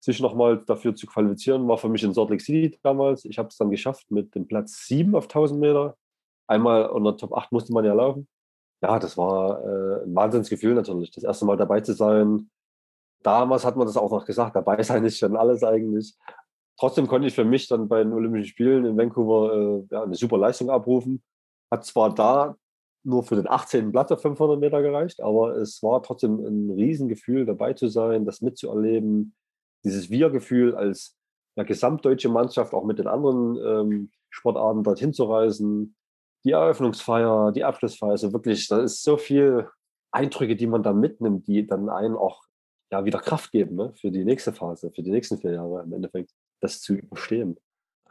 sich nochmal dafür zu qualifizieren. War für mich in Salt Lake City damals. Ich habe es dann geschafft mit dem Platz 7 auf 1000 Meter. Einmal unter Top 8 musste man ja laufen. Ja, das war äh, ein Wahnsinnsgefühl natürlich, das erste Mal dabei zu sein. Damals hat man das auch noch gesagt, dabei sein ist schon alles eigentlich. Trotzdem konnte ich für mich dann bei den Olympischen Spielen in Vancouver äh, ja, eine super Leistung abrufen hat zwar da nur für den 18. Platz auf 500 Meter gereicht, aber es war trotzdem ein Riesengefühl, dabei zu sein, das mitzuerleben, dieses Wir-Gefühl als ja, gesamtdeutsche Mannschaft auch mit den anderen ähm, Sportarten dorthin zu reisen, die Eröffnungsfeier, die Abschlussfeier, also wirklich, da ist so viel Eindrücke, die man da mitnimmt, die dann einen auch ja, wieder Kraft geben ne, für die nächste Phase, für die nächsten vier Jahre im Endeffekt, das zu überstehen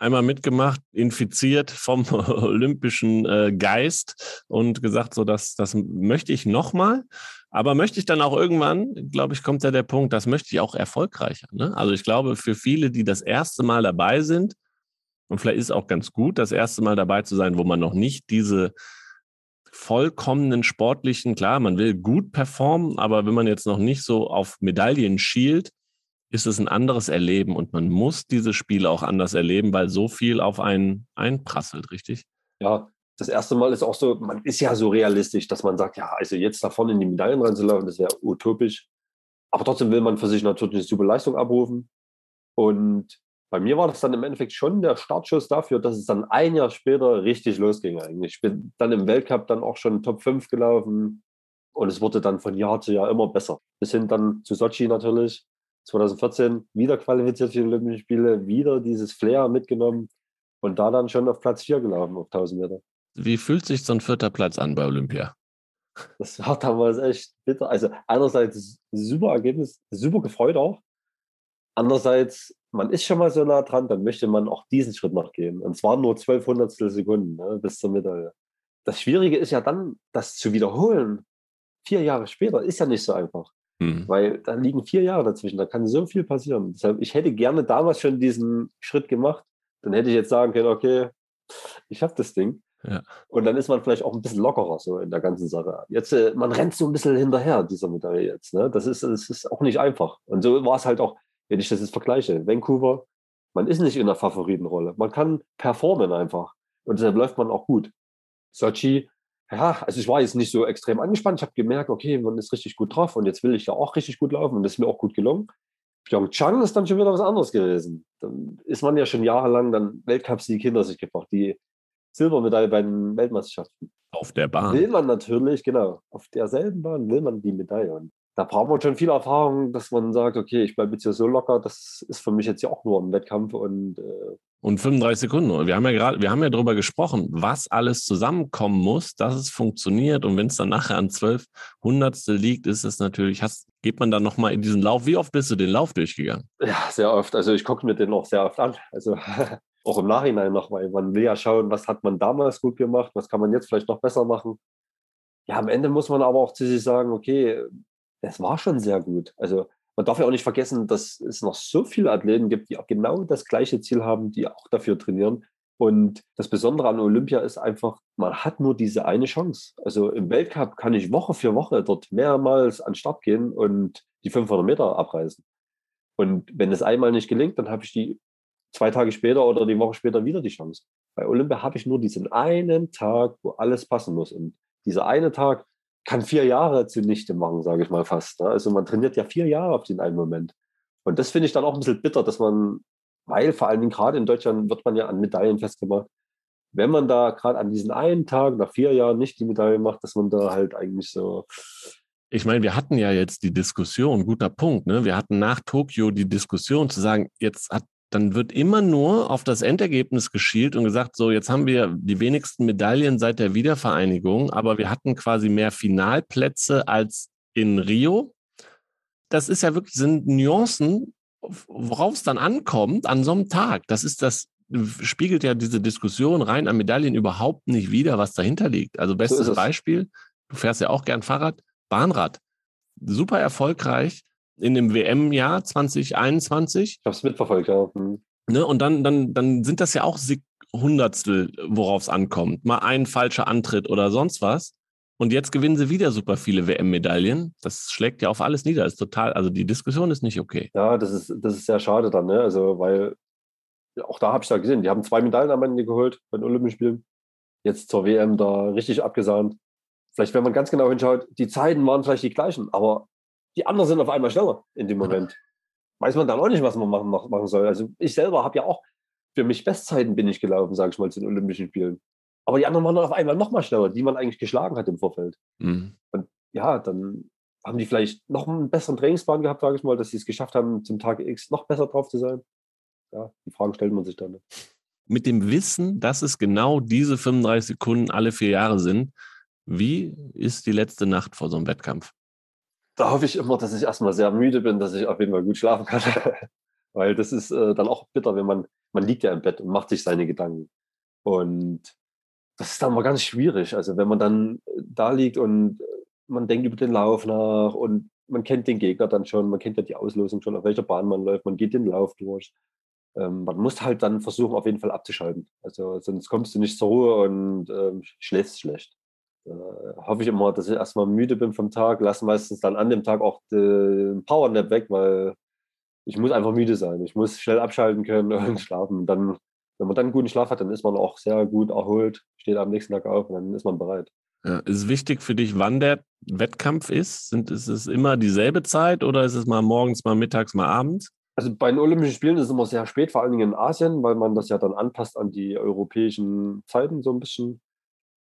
einmal mitgemacht, infiziert vom olympischen äh, Geist und gesagt, so das, das möchte ich nochmal. Aber möchte ich dann auch irgendwann, glaube ich, kommt ja der Punkt, das möchte ich auch erfolgreicher. Ne? Also ich glaube, für viele, die das erste Mal dabei sind, und vielleicht ist es auch ganz gut, das erste Mal dabei zu sein, wo man noch nicht diese vollkommenen sportlichen, klar, man will gut performen, aber wenn man jetzt noch nicht so auf Medaillen schielt, ist es ein anderes Erleben und man muss diese Spiele auch anders erleben, weil so viel auf einen einprasselt, richtig? Ja, das erste Mal ist auch so, man ist ja so realistisch, dass man sagt, ja, also jetzt da vorne in die Medaillen reinzulaufen, das wäre utopisch. Aber trotzdem will man für sich natürlich eine super Leistung abrufen. Und bei mir war das dann im Endeffekt schon der Startschuss dafür, dass es dann ein Jahr später richtig losging eigentlich. Ich bin dann im Weltcup dann auch schon Top 5 gelaufen und es wurde dann von Jahr zu Jahr immer besser. Bis hin dann zu Sochi natürlich, 2014 wieder qualifiziert für die Olympischen Spiele, wieder dieses Flair mitgenommen und da dann schon auf Platz 4 gelaufen auf 1000 Meter. Wie fühlt sich so ein vierter Platz an bei Olympia? Das war damals echt bitter. Also einerseits super Ergebnis, super gefreut auch. Andererseits, man ist schon mal so nah dran, dann möchte man auch diesen Schritt noch gehen. Und zwar nur 12 Hundertstel Sekunden ne, bis zur Medaille. Das Schwierige ist ja dann, das zu wiederholen. Vier Jahre später ist ja nicht so einfach. Mhm. Weil da liegen vier Jahre dazwischen, da kann so viel passieren. Deshalb, ich hätte gerne damals schon diesen Schritt gemacht. Dann hätte ich jetzt sagen können, okay, ich habe das Ding. Ja. Und dann ist man vielleicht auch ein bisschen lockerer so in der ganzen Sache. Jetzt, äh, man rennt so ein bisschen hinterher, dieser Medaille jetzt. Ne? Das, ist, das ist auch nicht einfach. Und so war es halt auch, wenn ich das jetzt vergleiche. Vancouver, man ist nicht in der Favoritenrolle. Man kann performen einfach. Und deshalb läuft man auch gut. Sochi, ja, also ich war jetzt nicht so extrem angespannt. Ich habe gemerkt, okay, man ist richtig gut drauf und jetzt will ich ja auch richtig gut laufen und das ist mir auch gut gelungen. Pyeongchang ist dann schon wieder was anderes gewesen. Dann ist man ja schon jahrelang dann Weltcupsieg hinter sich gebracht. Die Silbermedaille bei den Weltmeisterschaften. Auf der Bahn. Will man natürlich, genau, auf derselben Bahn will man die Medaille. Und da braucht man schon viel Erfahrung, dass man sagt, okay, ich bleibe jetzt hier so locker, das ist für mich jetzt ja auch nur ein Wettkampf und äh, und 35 Sekunden. Und wir haben ja gerade, wir haben ja darüber gesprochen, was alles zusammenkommen muss, dass es funktioniert. Und wenn es dann nachher an 12 Hundertstel liegt, ist es natürlich, hast, geht man dann nochmal in diesen Lauf. Wie oft bist du den Lauf durchgegangen? Ja, sehr oft. Also ich gucke mir den auch sehr oft an. Also auch im Nachhinein noch, weil man will ja schauen, was hat man damals gut gemacht, was kann man jetzt vielleicht noch besser machen. Ja, am Ende muss man aber auch zu sich sagen, okay, es war schon sehr gut. Also man darf ja auch nicht vergessen, dass es noch so viele Athleten gibt, die auch genau das gleiche Ziel haben, die auch dafür trainieren. Und das Besondere an Olympia ist einfach, man hat nur diese eine Chance. Also im Weltcup kann ich Woche für Woche dort mehrmals an den Start gehen und die 500 Meter abreißen. Und wenn es einmal nicht gelingt, dann habe ich die zwei Tage später oder die Woche später wieder die Chance. Bei Olympia habe ich nur diesen einen Tag, wo alles passen muss. Und dieser eine Tag kann vier Jahre zunichte machen, sage ich mal fast. Ne? Also man trainiert ja vier Jahre auf den einen Moment. Und das finde ich dann auch ein bisschen bitter, dass man, weil vor allen Dingen gerade in Deutschland wird man ja an Medaillen festgemacht, wenn man da gerade an diesen einen Tag nach vier Jahren nicht die Medaille macht, dass man da halt eigentlich so ich meine, wir hatten ja jetzt die Diskussion, guter Punkt, ne? Wir hatten nach Tokio die Diskussion zu sagen, jetzt hat dann wird immer nur auf das Endergebnis geschielt und gesagt, so, jetzt haben wir die wenigsten Medaillen seit der Wiedervereinigung, aber wir hatten quasi mehr Finalplätze als in Rio. Das ist ja wirklich, sind Nuancen, worauf es dann ankommt an so einem Tag. Das ist das, spiegelt ja diese Diskussion rein an Medaillen überhaupt nicht wider, was dahinter liegt. Also bestes so Beispiel, du fährst ja auch gern Fahrrad, Bahnrad. Super erfolgreich, in dem WM-Jahr 2021. Ich habe es mitverfolgt, ja. Hm. Ne, und dann, dann, dann sind das ja auch Hundertstel, worauf es ankommt. Mal ein falscher Antritt oder sonst was. Und jetzt gewinnen sie wieder super viele WM-Medaillen. Das schlägt ja auf alles nieder. Das ist total, also die Diskussion ist nicht okay. Ja, das ist, das ist sehr schade dann, ne? Also, weil auch da habe ich da gesehen, die haben zwei Medaillen am Ende geholt bei den Olympischen Spielen. Jetzt zur WM da richtig abgesahnt. Vielleicht, wenn man ganz genau hinschaut, die Zeiten waren vielleicht die gleichen, aber die anderen sind auf einmal schneller in dem Moment. Weiß man dann auch nicht, was man machen, machen soll. Also ich selber habe ja auch für mich Bestzeiten bin ich gelaufen, sage ich mal, zu den Olympischen Spielen. Aber die anderen waren dann auf einmal noch mal schneller, die man eigentlich geschlagen hat im Vorfeld. Mhm. Und ja, dann haben die vielleicht noch einen besseren Trainingsplan gehabt, sage ich mal, dass sie es geschafft haben, zum Tag X noch besser drauf zu sein. Ja, die Fragen stellt man sich dann. Ne? Mit dem Wissen, dass es genau diese 35 Sekunden alle vier Jahre sind, wie ist die letzte Nacht vor so einem Wettkampf? Da hoffe ich immer, dass ich erstmal sehr müde bin, dass ich auf jeden Fall gut schlafen kann. Weil das ist äh, dann auch bitter, wenn man, man liegt ja im Bett und macht sich seine Gedanken. Und das ist dann mal ganz schwierig. Also wenn man dann äh, da liegt und man denkt über den Lauf nach und man kennt den Gegner dann schon, man kennt ja die Auslosung schon, auf welcher Bahn man läuft, man geht den Lauf durch. Ähm, man muss halt dann versuchen, auf jeden Fall abzuschalten. Also sonst kommst du nicht zur Ruhe und ähm, schläfst schlecht äh, hoffe ich immer, dass ich erstmal müde bin vom Tag, lasse meistens dann an dem Tag auch den Powernap weg, weil ich muss einfach müde sein. Ich muss schnell abschalten können und schlafen. Und dann, wenn man dann einen guten Schlaf hat, dann ist man auch sehr gut erholt, steht am nächsten Tag auf und dann ist man bereit. Ja, ist wichtig für dich, wann der Wettkampf ist? Sind, ist es immer dieselbe Zeit oder ist es mal morgens, mal mittags, mal abends? Also bei den Olympischen Spielen ist es immer sehr spät, vor allen Dingen in Asien, weil man das ja dann anpasst an die europäischen Zeiten so ein bisschen.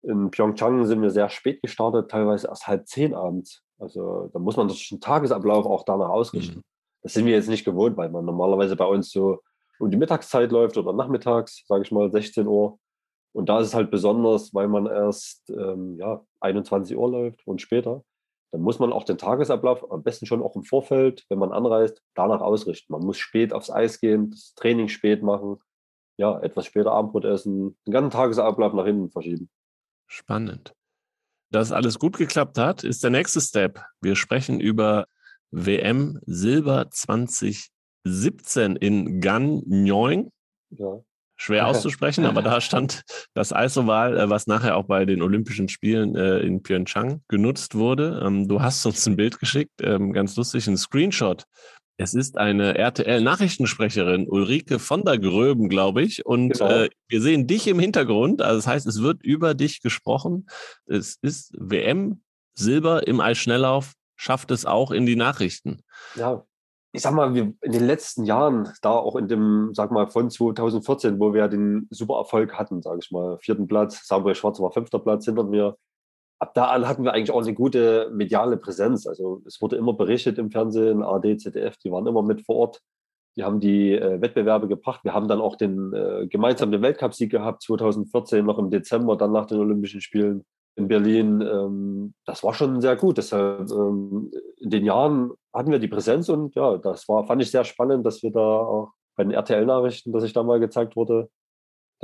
In Pyeongchang sind wir sehr spät gestartet, teilweise erst halb zehn abends. Also da muss man den Tagesablauf auch danach ausrichten. Mhm. Das sind wir jetzt nicht gewohnt, weil man normalerweise bei uns so um die Mittagszeit läuft oder nachmittags, sage ich mal 16 Uhr. Und da ist es halt besonders, weil man erst ähm, ja, 21 Uhr läuft und später. Dann muss man auch den Tagesablauf, am besten schon auch im Vorfeld, wenn man anreist, danach ausrichten. Man muss spät aufs Eis gehen, das Training spät machen, ja, etwas später Abendbrot essen, den ganzen Tagesablauf nach hinten verschieben. Spannend. Dass alles gut geklappt hat, ist der nächste Step. Wir sprechen über WM Silber 2017 in Ganyong. Ja schwer auszusprechen, aber da stand das Eisoval, äh, was nachher auch bei den Olympischen Spielen äh, in Pyeongchang genutzt wurde. Ähm, du hast uns ein Bild geschickt, ähm, ganz lustig, ein Screenshot. Es ist eine RTL-Nachrichtensprecherin, Ulrike von der Gröben, glaube ich. Und genau. äh, wir sehen dich im Hintergrund. Also das heißt, es wird über dich gesprochen. Es ist WM Silber im Eisschnelllauf, schafft es auch in die Nachrichten. Ja, ich sag mal, wir in den letzten Jahren, da auch in dem, sag mal, von 2014, wo wir den super Erfolg hatten, sage ich mal, vierten Platz, Samuel Schwarz war fünfter Platz hinter mir. Ab da hatten wir eigentlich auch eine gute mediale Präsenz. Also es wurde immer berichtet im Fernsehen, AD, ZDF, die waren immer mit vor Ort. Die haben die äh, Wettbewerbe gebracht. Wir haben dann auch den äh, gemeinsamen den Weltcupsieg gehabt, 2014, noch im Dezember, dann nach den Olympischen Spielen in Berlin. Ähm, das war schon sehr gut. Deshalb ähm, in den Jahren hatten wir die Präsenz und ja, das war, fand ich sehr spannend, dass wir da auch bei den RTL-Nachrichten, dass ich da mal gezeigt wurde,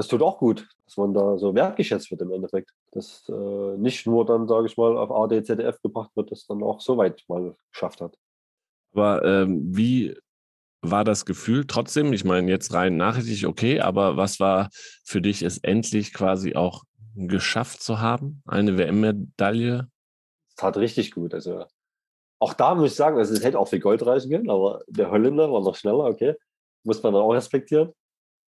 das tut auch gut, dass man da so wertgeschätzt wird im Endeffekt. Dass äh, nicht nur dann, sage ich mal, auf AD, ZDF gebracht wird, das dann auch so weit mal geschafft hat. Aber ähm, wie war das Gefühl trotzdem? Ich meine, jetzt rein nachrichtlich okay, aber was war für dich, es endlich quasi auch geschafft zu haben, eine WM-Medaille? Es tat richtig gut. Also auch da muss ich sagen, also es hätte auch für Gold reichen können, aber der Holländer war noch schneller, okay. Muss man dann auch respektieren.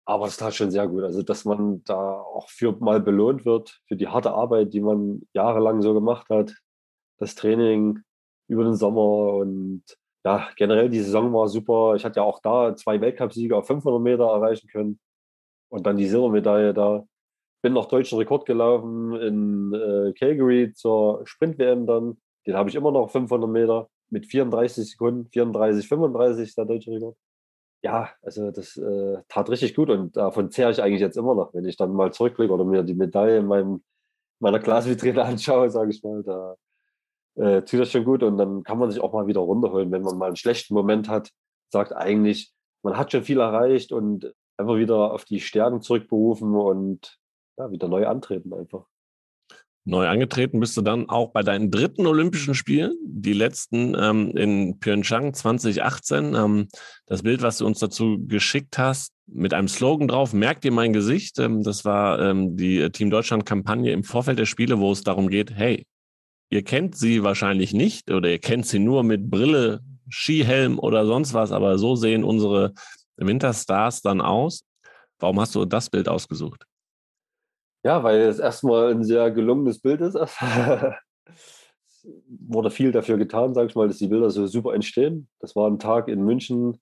Aber es tat schon sehr gut. Also, dass man da auch für mal belohnt wird, für die harte Arbeit, die man jahrelang so gemacht hat. Das Training über den Sommer und ja, generell die Saison war super. Ich hatte ja auch da zwei Weltcupsiege auf 500 Meter erreichen können und dann die Silbermedaille da bin noch deutschen Rekord gelaufen in äh, Calgary zur Sprint-WM dann. Den habe ich immer noch 500 Meter mit 34 Sekunden, 34, 35 der deutsche Rekord. Ja, also das äh, tat richtig gut und davon zehre ich eigentlich jetzt immer noch, wenn ich dann mal zurückblicke oder mir die Medaille in meinem, meiner Glasvitrine anschaue, sage ich mal, da äh, tut das schon gut und dann kann man sich auch mal wieder runterholen, wenn man mal einen schlechten Moment hat, sagt eigentlich, man hat schon viel erreicht und einfach wieder auf die Stärken zurückberufen und ja, wieder neu antreten einfach. Neu angetreten bist du dann auch bei deinen dritten Olympischen Spielen, die letzten ähm, in Pyeongchang 2018. Ähm, das Bild, was du uns dazu geschickt hast, mit einem Slogan drauf, merkt ihr mein Gesicht. Ähm, das war ähm, die Team Deutschland-Kampagne im Vorfeld der Spiele, wo es darum geht, hey, ihr kennt sie wahrscheinlich nicht oder ihr kennt sie nur mit Brille, Skihelm oder sonst was, aber so sehen unsere Winterstars dann aus. Warum hast du das Bild ausgesucht? Ja, weil es erstmal ein sehr gelungenes Bild ist. es wurde viel dafür getan, sage ich mal, dass die Bilder so super entstehen. Das war ein Tag in München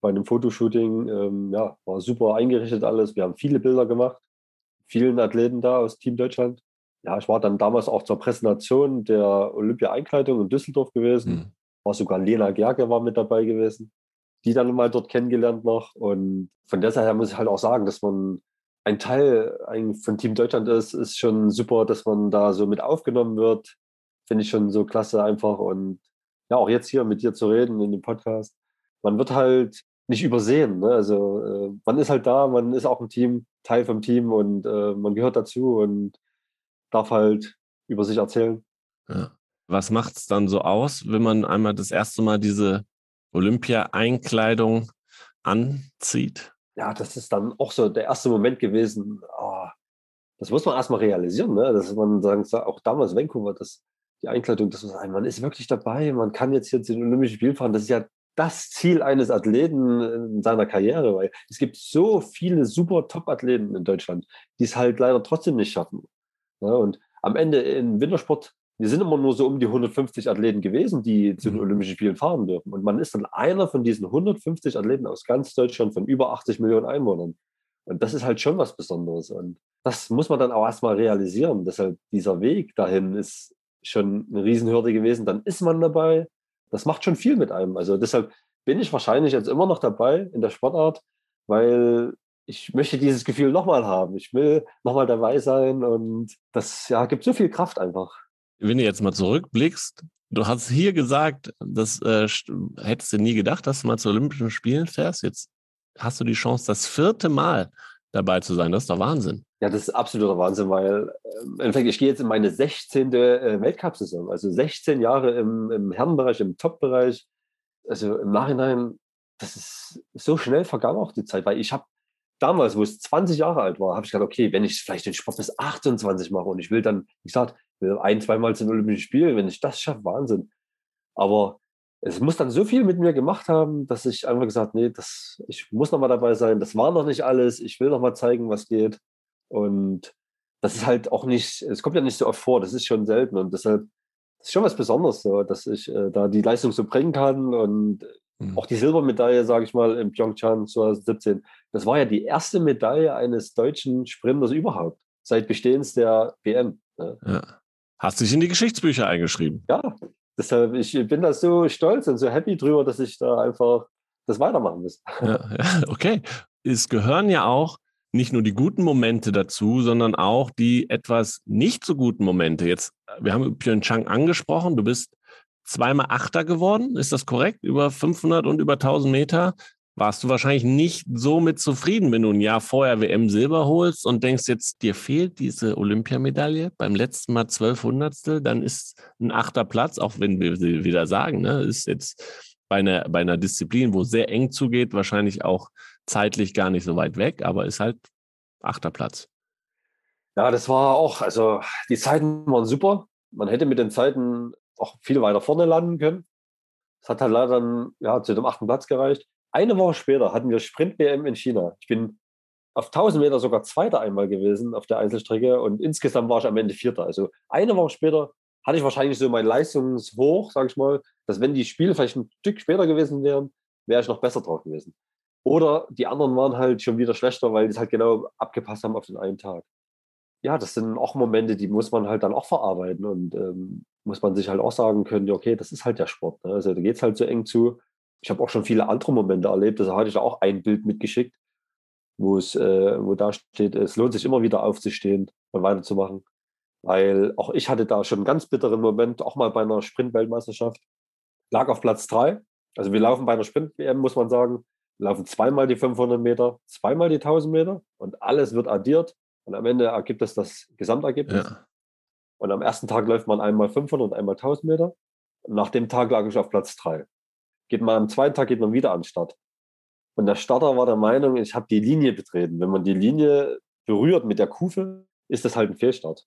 bei einem Fotoshooting. Ähm, ja, war super eingerichtet alles. Wir haben viele Bilder gemacht, vielen Athleten da aus Team Deutschland. Ja, ich war dann damals auch zur Präsentation der Olympia-Einkleidung in Düsseldorf gewesen. Mhm. War sogar Lena Gerke war mit dabei gewesen. Die dann mal dort kennengelernt noch. Und von deshalb muss ich halt auch sagen, dass man ein Teil von Team Deutschland ist, ist schon super, dass man da so mit aufgenommen wird. Finde ich schon so klasse einfach. Und ja, auch jetzt hier mit dir zu reden in dem Podcast. Man wird halt nicht übersehen. Ne? Also äh, man ist halt da, man ist auch ein Team, Teil vom Team und äh, man gehört dazu und darf halt über sich erzählen. Ja. Was macht es dann so aus, wenn man einmal das erste Mal diese Olympia-Einkleidung anzieht? Ja, das ist dann auch so der erste Moment gewesen. Oh, das muss man erstmal realisieren, ne? dass man sagen, auch damals Vancouver, dass die Einkleidung, dass man, man ist wirklich dabei, man kann jetzt hier zu den Olympischen Spielen fahren. Das ist ja das Ziel eines Athleten in seiner Karriere, weil es gibt so viele super Top-Athleten in Deutschland, die es halt leider trotzdem nicht schaffen. Ja, und am Ende im Wintersport, wir sind immer nur so um die 150 Athleten gewesen, die zu den mhm. Olympischen Spielen fahren dürfen. Und man ist dann einer von diesen 150 Athleten aus ganz Deutschland von über 80 Millionen Einwohnern. Und das ist halt schon was Besonderes. Und das muss man dann auch erstmal realisieren. Deshalb dieser Weg dahin ist schon eine Riesenhürde gewesen. Dann ist man dabei. Das macht schon viel mit einem. Also deshalb bin ich wahrscheinlich jetzt immer noch dabei in der Sportart, weil ich möchte dieses Gefühl nochmal haben. Ich will nochmal dabei sein und das ja, gibt so viel Kraft einfach. Wenn du jetzt mal zurückblickst, du hast hier gesagt, das äh, hättest du nie gedacht, dass du mal zu Olympischen Spielen fährst. Jetzt hast du die Chance, das vierte Mal dabei zu sein. Das ist doch Wahnsinn. Ja, das ist absoluter Wahnsinn, weil äh, im Endeffekt, ich gehe jetzt in meine 16. Äh, Weltcup-Saison, also 16 Jahre im, im Herrenbereich, im Top-Bereich. Also im Nachhinein, das ist so schnell vergangen auch die Zeit, weil ich habe damals, wo es 20 Jahre alt war, habe ich gedacht, okay, wenn ich vielleicht den Sport bis 28 mache und ich will dann, wie gesagt, ein, zweimal zu den Olympischen Spielen, wenn ich das schaffe, Wahnsinn. Aber es muss dann so viel mit mir gemacht haben, dass ich einfach gesagt, nee, das, ich muss noch mal dabei sein. Das war noch nicht alles. Ich will noch mal zeigen, was geht. Und das ist halt auch nicht, es kommt ja nicht so oft vor. Das ist schon selten und deshalb ist schon was Besonderes, so, dass ich äh, da die Leistung so bringen kann und mhm. auch die Silbermedaille, sage ich mal, im Pyeongchang 2017. Das war ja die erste Medaille eines deutschen Sprinters überhaupt seit Bestehens der WM. Ne? Ja. Hast dich in die Geschichtsbücher eingeschrieben? Ja, deshalb, ich bin da so stolz und so happy drüber, dass ich da einfach das weitermachen muss. Ja, ja, okay. Es gehören ja auch nicht nur die guten Momente dazu, sondern auch die etwas nicht so guten Momente. Jetzt, wir haben Pyeongchang angesprochen. Du bist zweimal Achter geworden. Ist das korrekt? Über 500 und über 1000 Meter warst du wahrscheinlich nicht so mit zufrieden, wenn du ein Jahr vorher WM Silber holst und denkst jetzt, dir fehlt diese Olympiamedaille beim letzten Mal 1200 dann ist ein achter Platz, auch wenn wir wieder sagen, ne, ist jetzt bei einer, bei einer Disziplin, wo sehr eng zugeht, wahrscheinlich auch zeitlich gar nicht so weit weg, aber ist halt achter Platz. Ja, das war auch, also die Zeiten waren super. Man hätte mit den Zeiten auch viel weiter vorne landen können. Es hat halt leider dann ja, zu dem achten Platz gereicht. Eine Woche später hatten wir Sprint-BM in China. Ich bin auf 1000 Meter sogar Zweiter einmal gewesen auf der Einzelstrecke und insgesamt war ich am Ende Vierter. Also eine Woche später hatte ich wahrscheinlich so mein Leistungshoch, sage ich mal, dass wenn die Spiele vielleicht ein Stück später gewesen wären, wäre ich noch besser drauf gewesen. Oder die anderen waren halt schon wieder schlechter, weil die es halt genau abgepasst haben auf den einen Tag. Ja, das sind auch Momente, die muss man halt dann auch verarbeiten und ähm, muss man sich halt auch sagen können, okay, das ist halt der Sport. Ne? Also da geht es halt so eng zu ich habe auch schon viele andere Momente erlebt. Also hatte ich auch ein Bild mitgeschickt, wo es, äh, wo da steht, es lohnt sich immer wieder aufzustehen und weiterzumachen. Weil auch ich hatte da schon einen ganz bitteren Moment, auch mal bei einer Sprint-Weltmeisterschaft. Lag auf Platz drei. Also wir laufen bei einer Sprint-WM, muss man sagen. Wir laufen zweimal die 500 Meter, zweimal die 1000 Meter und alles wird addiert. Und am Ende ergibt es das Gesamtergebnis. Ja. Und am ersten Tag läuft man einmal 500 und einmal 1000 Meter. Nach dem Tag lag ich auf Platz drei geht man am zweiten Tag geht man wieder an den Start. Und der Starter war der Meinung, ich habe die Linie betreten. Wenn man die Linie berührt mit der Kufe, ist das halt ein Fehlstart.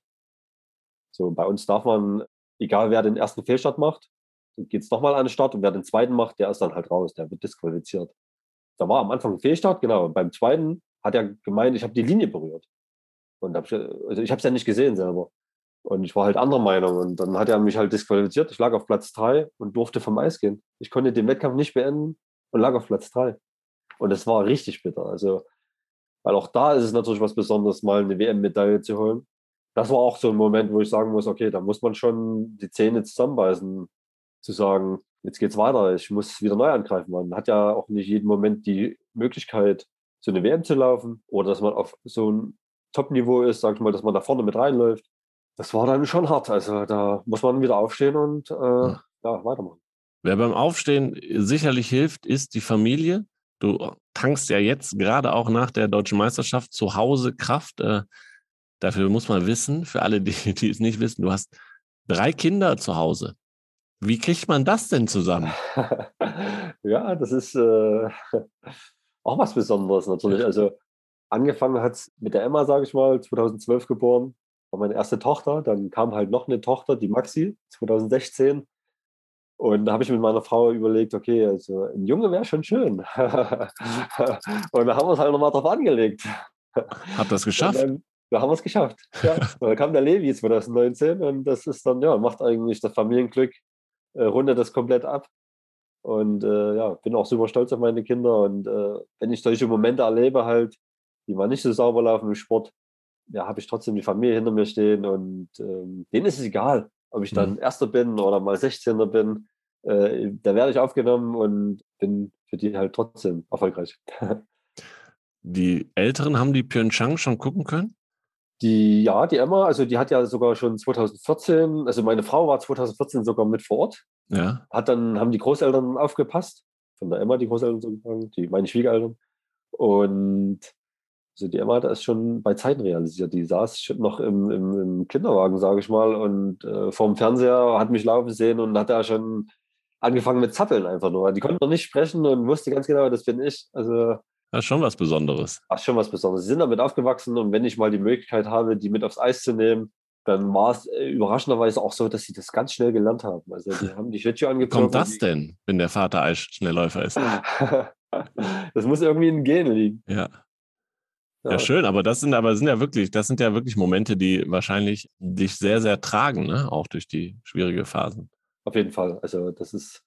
So, bei uns darf man, egal wer den ersten Fehlstart macht, geht es nochmal an den Start und wer den zweiten macht, der ist dann halt raus, der wird disqualifiziert. Da war am Anfang ein Fehlstart, genau. Und beim zweiten hat er gemeint, ich habe die Linie berührt. Und hab also ich habe es ja nicht gesehen selber. Und ich war halt anderer Meinung. Und dann hat er mich halt disqualifiziert. Ich lag auf Platz drei und durfte vom Eis gehen. Ich konnte den Wettkampf nicht beenden und lag auf Platz drei. Und das war richtig bitter. Also, weil auch da ist es natürlich was Besonderes, mal eine WM-Medaille zu holen. Das war auch so ein Moment, wo ich sagen muss, okay, da muss man schon die Zähne zusammenbeißen, zu sagen, jetzt geht's weiter, ich muss wieder neu angreifen. Man hat ja auch nicht jeden Moment die Möglichkeit, so eine WM zu laufen oder dass man auf so ein Top-Niveau ist, sag ich mal, dass man da vorne mit reinläuft das war dann schon hart. Also da muss man wieder aufstehen und äh, ja. ja, weitermachen. Wer beim Aufstehen sicherlich hilft, ist die Familie. Du tankst ja jetzt gerade auch nach der deutschen Meisterschaft zu Hause Kraft. Äh, dafür muss man wissen, für alle, die, die es nicht wissen, du hast drei Kinder zu Hause. Wie kriegt man das denn zusammen? ja, das ist äh, auch was Besonderes natürlich. Also angefangen hat es mit der Emma, sage ich mal, 2012 geboren war meine erste Tochter. Dann kam halt noch eine Tochter, die Maxi, 2016. Und da habe ich mit meiner Frau überlegt, okay, also ein Junge wäre schon schön. und da haben wir es halt nochmal drauf angelegt. Hat das geschafft? Dann, da haben wir es geschafft. Ja. Und dann kam der Levi 2019 und das ist dann, ja, macht eigentlich das Familienglück, äh, rundet das komplett ab. Und äh, ja, bin auch super stolz auf meine Kinder. Und äh, wenn ich solche Momente erlebe, halt, die mal nicht so sauber laufen im Sport, ja, habe ich trotzdem die Familie hinter mir stehen und ähm, denen ist es egal, ob ich dann mhm. Erster bin oder mal 16er bin. Äh, da werde ich aufgenommen und bin für die halt trotzdem erfolgreich. die Älteren haben die Pyeongchang schon gucken können? Die, ja, die Emma, also die hat ja sogar schon 2014, also meine Frau war 2014 sogar mit vor Ort. Ja. Hat dann, haben die Großeltern aufgepasst, von der Emma die Großeltern sozusagen, die, meine Schwiegereltern. Und also die Emma hat das schon bei Zeiten realisiert. Die saß noch im, im, im Kinderwagen, sage ich mal, und äh, vorm Fernseher hat mich laufen sehen und hat da schon angefangen mit Zappeln einfach nur. Die konnte noch nicht sprechen und wusste ganz genau, das bin ich. Also das ist schon was Besonderes. Das ist schon was Besonderes. Sie sind damit aufgewachsen und wenn ich mal die Möglichkeit habe, die mit aufs Eis zu nehmen, dann war es äh, überraschenderweise auch so, dass sie das ganz schnell gelernt haben. Also die haben die Schlittschuhe angezogen. Wie kommt das denn, wenn der Vater Eisschnellläufer ist? das muss irgendwie in den Genen liegen. Ja. Ja. ja, schön, aber das sind aber sind ja wirklich, das sind ja wirklich Momente, die wahrscheinlich dich sehr, sehr tragen, ne? auch durch die schwierige Phasen. Auf jeden Fall. Also das ist,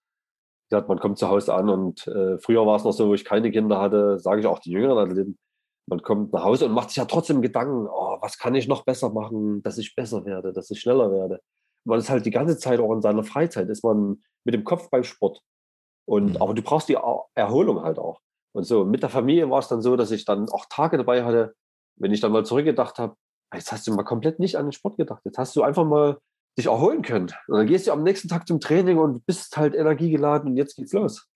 ja, man kommt zu Hause an und äh, früher war es noch so, wo ich keine Kinder hatte, sage ich auch die jüngeren Athleten, man kommt nach Hause und macht sich ja trotzdem Gedanken, oh, was kann ich noch besser machen, dass ich besser werde, dass ich schneller werde. Man ist halt die ganze Zeit auch in seiner Freizeit, ist man mit dem Kopf beim Sport. Und, mhm. Aber du brauchst die Erholung halt auch. Und so mit der Familie war es dann so, dass ich dann auch Tage dabei hatte, wenn ich dann mal zurückgedacht habe, jetzt hast du mal komplett nicht an den Sport gedacht. Jetzt hast du einfach mal dich erholen können. Und dann gehst du am nächsten Tag zum Training und bist halt energiegeladen und jetzt geht's los.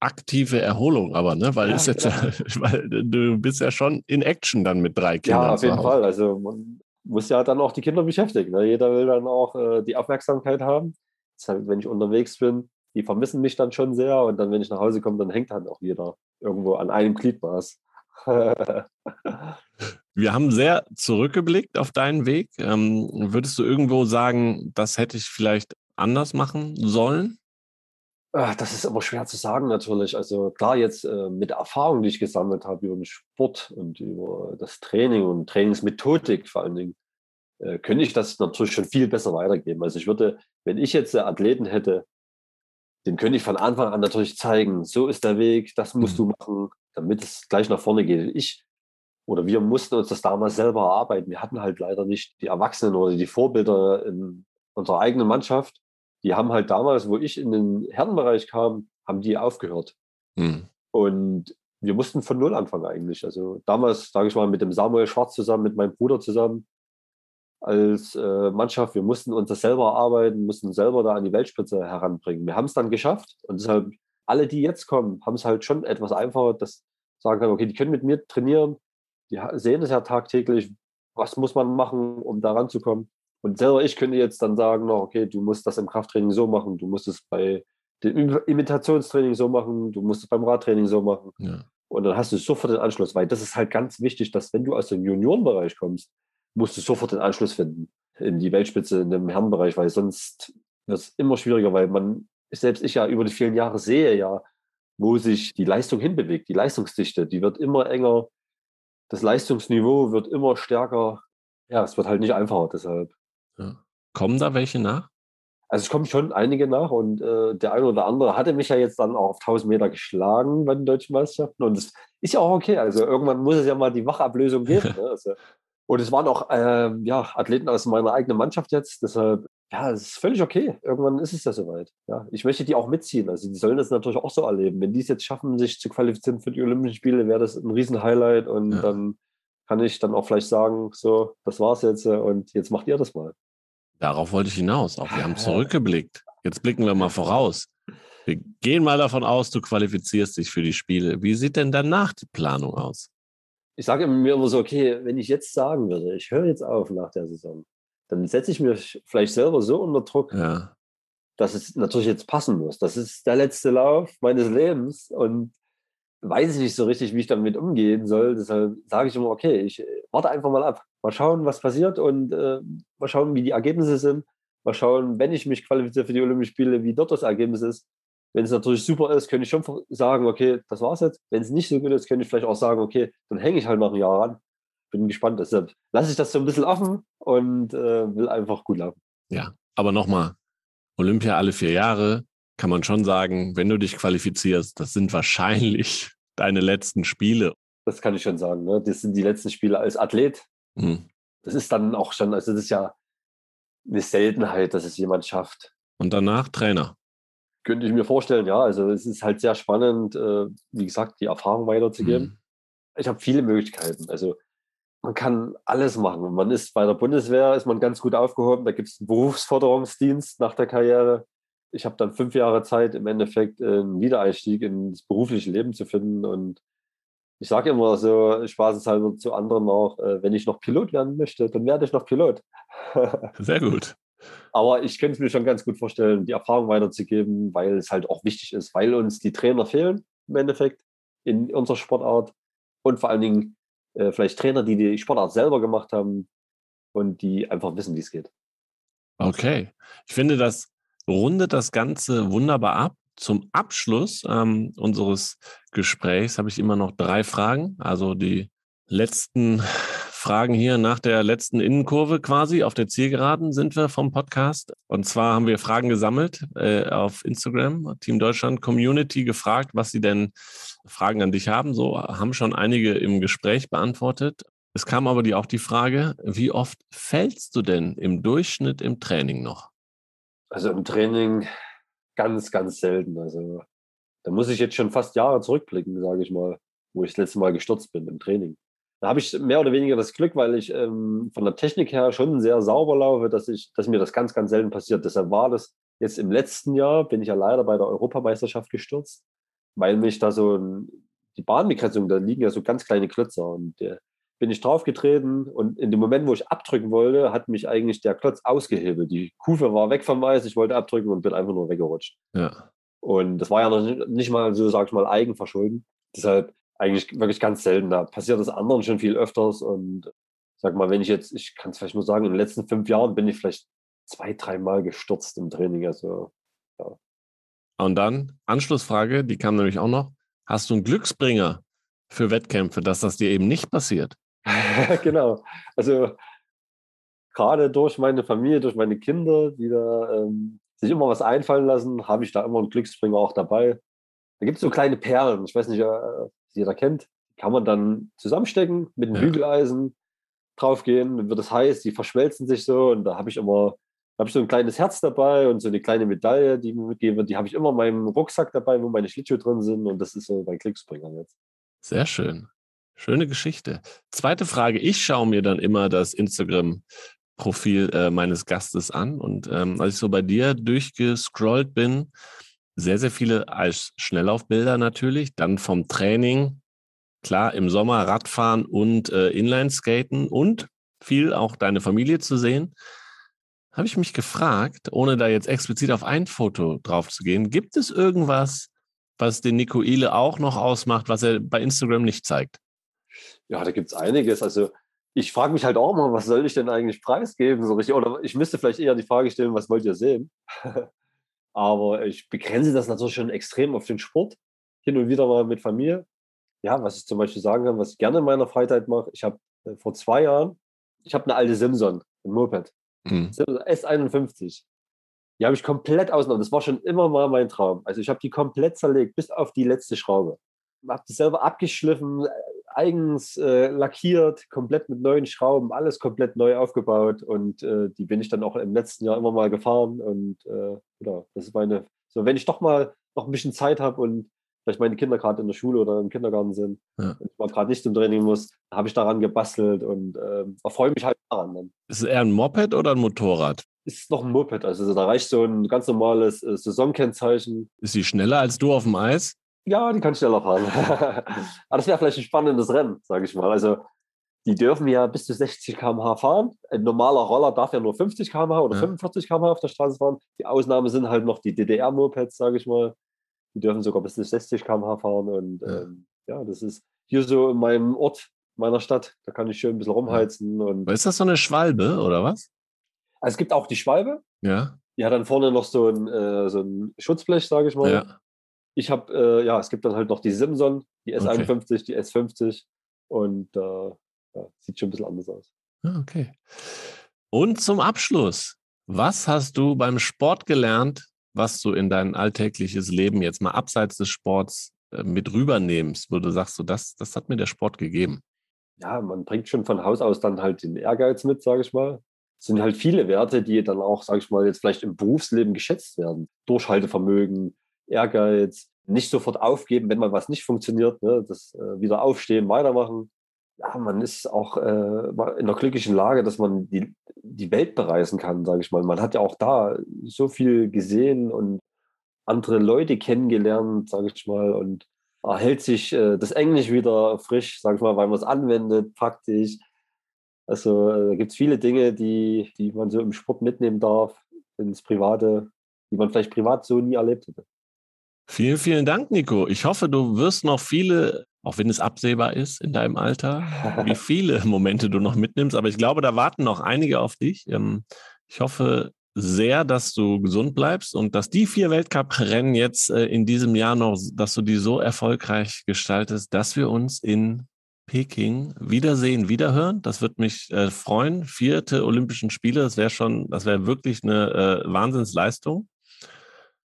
Aktive Erholung aber, ne? Weil, ja, ist jetzt, weil du bist ja schon in Action dann mit drei Kindern. Ja, auf jeden Fall. Also man muss ja dann auch die Kinder beschäftigen. Ne? Jeder will dann auch äh, die Aufmerksamkeit haben. Deshalb, wenn ich unterwegs bin, die vermissen mich dann schon sehr. Und dann, wenn ich nach Hause komme, dann hängt halt auch jeder irgendwo an einem Gliedmaß. Wir haben sehr zurückgeblickt auf deinen Weg. Ähm, würdest du irgendwo sagen, das hätte ich vielleicht anders machen sollen? Ah, das ist aber schwer zu sagen natürlich. Also klar, jetzt äh, mit der Erfahrung, die ich gesammelt habe über den Sport und über das Training und Trainingsmethodik vor allen Dingen, äh, könnte ich das natürlich schon viel besser weitergeben. Also ich würde, wenn ich jetzt Athleten hätte, den könnte ich von Anfang an natürlich zeigen, so ist der Weg, das musst mhm. du machen, damit es gleich nach vorne geht. Ich oder wir mussten uns das damals selber erarbeiten. Wir hatten halt leider nicht die Erwachsenen oder die Vorbilder in unserer eigenen Mannschaft. Die haben halt damals, wo ich in den Herrenbereich kam, haben die aufgehört. Mhm. Und wir mussten von Null anfangen eigentlich. Also damals, sage ich mal, mit dem Samuel Schwarz zusammen, mit meinem Bruder zusammen, als äh, Mannschaft, wir mussten uns das selber arbeiten, mussten selber da an die Weltspitze heranbringen. Wir haben es dann geschafft und deshalb alle, die jetzt kommen, haben es halt schon etwas einfacher, dass sagen können, okay, die können mit mir trainieren, die sehen es ja tagtäglich, was muss man machen, um da ranzukommen. Und selber ich könnte jetzt dann sagen, noch, okay, du musst das im Krafttraining so machen, du musst es bei dem Imitationstraining so machen, du musst es beim Radtraining so machen. Ja. Und dann hast du sofort den Anschluss, weil das ist halt ganz wichtig, dass wenn du aus dem Juniorenbereich kommst, musst du sofort den Anschluss finden in die Weltspitze, in dem Herrenbereich, weil sonst wird es immer schwieriger, weil man, selbst ich ja über die vielen Jahre sehe ja, wo sich die Leistung hinbewegt, die Leistungsdichte, die wird immer enger, das Leistungsniveau wird immer stärker. Ja, es wird halt nicht einfacher deshalb. Ja. Kommen da welche nach? Also es kommen schon einige nach und äh, der eine oder andere hatte mich ja jetzt dann auch auf 1000 Meter geschlagen bei den deutschen Meisterschaften und das ist ja auch okay. Also irgendwann muss es ja mal die Wachablösung geben. ne? also, und es waren auch äh, ja, Athleten aus meiner eigenen Mannschaft jetzt. Deshalb, ja, es ist völlig okay. Irgendwann ist es ja soweit. Ja, ich möchte die auch mitziehen. Also die sollen das natürlich auch so erleben. Wenn die es jetzt schaffen, sich zu qualifizieren für die Olympischen Spiele, wäre das ein Riesen-Highlight. Und ja. dann kann ich dann auch vielleicht sagen, so, das war's jetzt äh, und jetzt macht ihr das mal. Darauf wollte ich hinaus. Auch wir haben zurückgeblickt. Jetzt blicken wir mal voraus. Wir gehen mal davon aus, du qualifizierst dich für die Spiele. Wie sieht denn danach die Planung aus? Ich sage mir immer so, okay, wenn ich jetzt sagen würde, ich höre jetzt auf nach der Saison, dann setze ich mich vielleicht selber so unter Druck, ja. dass es natürlich jetzt passen muss. Das ist der letzte Lauf meines Lebens und weiß ich nicht so richtig, wie ich damit umgehen soll. Deshalb sage ich immer, okay, ich warte einfach mal ab. Mal schauen, was passiert und äh, mal schauen, wie die Ergebnisse sind. Mal schauen, wenn ich mich qualifiziere für die Olympischen Spiele, wie dort das Ergebnis ist. Wenn es natürlich super ist, könnte ich schon sagen, okay, das war's jetzt. Wenn es nicht so gut ist, könnte ich vielleicht auch sagen, okay, dann hänge ich halt noch ein Jahr ran. Bin gespannt. Deshalb lasse ich das so ein bisschen offen und äh, will einfach gut laufen. Ja, aber nochmal, Olympia alle vier Jahre, kann man schon sagen, wenn du dich qualifizierst, das sind wahrscheinlich deine letzten Spiele. Das kann ich schon sagen. Ne? Das sind die letzten Spiele als Athlet. Mhm. Das ist dann auch schon, also das ist ja eine Seltenheit, dass es jemand schafft. Und danach Trainer. Könnte ich mir vorstellen, ja. Also es ist halt sehr spannend, äh, wie gesagt, die Erfahrung weiterzugeben. Mhm. Ich habe viele Möglichkeiten. Also man kann alles machen. Man ist bei der Bundeswehr, ist man ganz gut aufgehoben. Da gibt es einen Berufsförderungsdienst nach der Karriere. Ich habe dann fünf Jahre Zeit, im Endeffekt einen Wiedereinstieg ins berufliche Leben zu finden. Und ich sage immer so spaßeshalber zu anderen auch, äh, wenn ich noch Pilot werden möchte, dann werde ich noch Pilot. Sehr gut. Aber ich könnte es mir schon ganz gut vorstellen, die Erfahrung weiterzugeben, weil es halt auch wichtig ist, weil uns die Trainer fehlen im Endeffekt in unserer Sportart und vor allen Dingen äh, vielleicht Trainer, die die Sportart selber gemacht haben und die einfach wissen, wie es geht. Okay. Ich finde, das rundet das Ganze wunderbar ab. Zum Abschluss ähm, unseres Gesprächs habe ich immer noch drei Fragen. Also die letzten Fragen hier nach der letzten Innenkurve quasi. Auf der Zielgeraden sind wir vom Podcast. Und zwar haben wir Fragen gesammelt äh, auf Instagram, Team Deutschland Community gefragt, was sie denn Fragen an dich haben. So haben schon einige im Gespräch beantwortet. Es kam aber die, auch die Frage, wie oft fällst du denn im Durchschnitt im Training noch? Also im Training ganz, ganz selten. Also da muss ich jetzt schon fast Jahre zurückblicken, sage ich mal, wo ich das letzte Mal gestürzt bin im Training da habe ich mehr oder weniger das Glück, weil ich ähm, von der Technik her schon sehr sauber laufe, dass, ich, dass mir das ganz, ganz selten passiert. Deshalb war das jetzt im letzten Jahr, bin ich ja leider bei der Europameisterschaft gestürzt, weil mich da so ein, die Bahnbegrenzung, da liegen ja so ganz kleine Klötzer und äh, bin ich draufgetreten und in dem Moment, wo ich abdrücken wollte, hat mich eigentlich der Klotz ausgehebelt. Die Kufe war weg vom Eis, ich wollte abdrücken und bin einfach nur weggerutscht. Ja. Und das war ja noch nicht mal so, sag ich mal, Eigenverschulden. Deshalb eigentlich wirklich ganz selten. Da passiert das anderen schon viel öfters. Und sag mal, wenn ich jetzt, ich kann es vielleicht nur sagen, in den letzten fünf Jahren bin ich vielleicht zwei, dreimal gestürzt im Training. Also, ja. Und dann, Anschlussfrage, die kam nämlich auch noch. Hast du einen Glücksbringer für Wettkämpfe, dass das dir eben nicht passiert? genau. Also gerade durch meine Familie, durch meine Kinder, die da ähm, sich immer was einfallen lassen, habe ich da immer einen Glücksbringer auch dabei. Da gibt es so kleine Perlen. Ich weiß nicht, äh, jeder kennt, kann man dann zusammenstecken mit einem ja. Bügeleisen, draufgehen, dann wird es heiß, die verschmelzen sich so und da habe ich immer, habe ich so ein kleines Herz dabei und so eine kleine Medaille, die mir mitgegeben wird, die habe ich immer in meinem Rucksack dabei, wo meine Schlittschuhe drin sind und das ist so mein Glücksbringer jetzt. Sehr schön. Schöne Geschichte. Zweite Frage. Ich schaue mir dann immer das Instagram-Profil äh, meines Gastes an. Und ähm, als ich so bei dir durchgescrollt bin, sehr, sehr viele als Schnelllaufbilder natürlich, dann vom Training, klar, im Sommer Radfahren und äh, Inlineskaten und viel auch deine Familie zu sehen. Habe ich mich gefragt, ohne da jetzt explizit auf ein Foto drauf zu gehen, gibt es irgendwas, was den Nico Ile auch noch ausmacht, was er bei Instagram nicht zeigt? Ja, da gibt es einiges. Also ich frage mich halt auch mal, was soll ich denn eigentlich preisgeben? So richtig? Oder ich müsste vielleicht eher die Frage stellen, was wollt ihr sehen? Aber ich begrenze das natürlich schon extrem auf den Sport. Hin und wieder mal mit Familie. Ja, was ich zum Beispiel sagen kann, was ich gerne in meiner Freizeit mache. Ich habe äh, vor zwei Jahren, ich habe eine alte Simson, ein Moped. Mhm. S51. Die habe ich komplett ausgenommen. Das war schon immer mal mein Traum. Also ich habe die komplett zerlegt, bis auf die letzte Schraube. Habe die selber abgeschliffen, eigens äh, lackiert, komplett mit neuen Schrauben, alles komplett neu aufgebaut und äh, die bin ich dann auch im letzten Jahr immer mal gefahren und äh, ja, das ist meine, so wenn ich doch mal noch ein bisschen Zeit habe und vielleicht meine Kinder gerade in der Schule oder im Kindergarten sind ja. und ich mal gerade nicht zum Training muss, habe ich daran gebastelt und äh, erfreue mich halt daran. Dann. Ist es eher ein Moped oder ein Motorrad? Ist noch ein Moped, also da reicht so ein ganz normales äh, Saisonkennzeichen. Ist sie schneller als du auf dem Eis? Ja, die kann schneller fahren. Aber das wäre vielleicht ein spannendes Rennen, sage ich mal. Also die dürfen ja bis zu 60 km/h fahren. Ein normaler Roller darf ja nur 50 km/h oder ja. 45 km/h auf der Straße fahren. Die Ausnahme sind halt noch die DDR-Mopeds, sage ich mal. Die dürfen sogar bis zu 60 km/h fahren. Und ja. Ähm, ja, das ist hier so in meinem Ort, meiner Stadt. Da kann ich schön ein bisschen rumheizen. Und ist das so eine Schwalbe oder was? Also es gibt auch die Schwalbe. Ja. Die hat dann vorne noch so ein, äh, so ein Schutzblech, sage ich mal. Ja. Ich habe, äh, ja, es gibt dann halt noch die Simson, die S51, die S50 und äh, ja, sieht schon ein bisschen anders aus. Ah, okay. Und zum Abschluss, was hast du beim Sport gelernt, was du in dein alltägliches Leben jetzt mal abseits des Sports äh, mit rübernimmst, wo du sagst, so das, das hat mir der Sport gegeben? Ja, man bringt schon von Haus aus dann halt den Ehrgeiz mit, sage ich mal. Es sind halt viele Werte, die dann auch, sage ich mal, jetzt vielleicht im Berufsleben geschätzt werden. Durchhaltevermögen, Ehrgeiz, nicht sofort aufgeben, wenn mal was nicht funktioniert, ne? das äh, wieder aufstehen, weitermachen. Ja, man ist auch äh, in der glücklichen Lage, dass man die, die Welt bereisen kann, sage ich mal. Man hat ja auch da so viel gesehen und andere Leute kennengelernt, sage ich mal, und erhält sich äh, das Englisch wieder frisch, sage ich mal, weil man es anwendet, praktisch. Also äh, gibt es viele Dinge, die, die man so im Sport mitnehmen darf, ins Private, die man vielleicht privat so nie erlebt hätte. Vielen, vielen Dank, Nico. Ich hoffe, du wirst noch viele, auch wenn es absehbar ist in deinem Alter, wie viele Momente du noch mitnimmst. Aber ich glaube, da warten noch einige auf dich. Ähm, ich hoffe sehr, dass du gesund bleibst und dass die vier Weltcup-Rennen jetzt äh, in diesem Jahr noch, dass du die so erfolgreich gestaltest, dass wir uns in Peking wiedersehen, wiederhören. Das wird mich äh, freuen. Vierte Olympischen Spiele, das wäre schon, das wäre wirklich eine äh, Wahnsinnsleistung.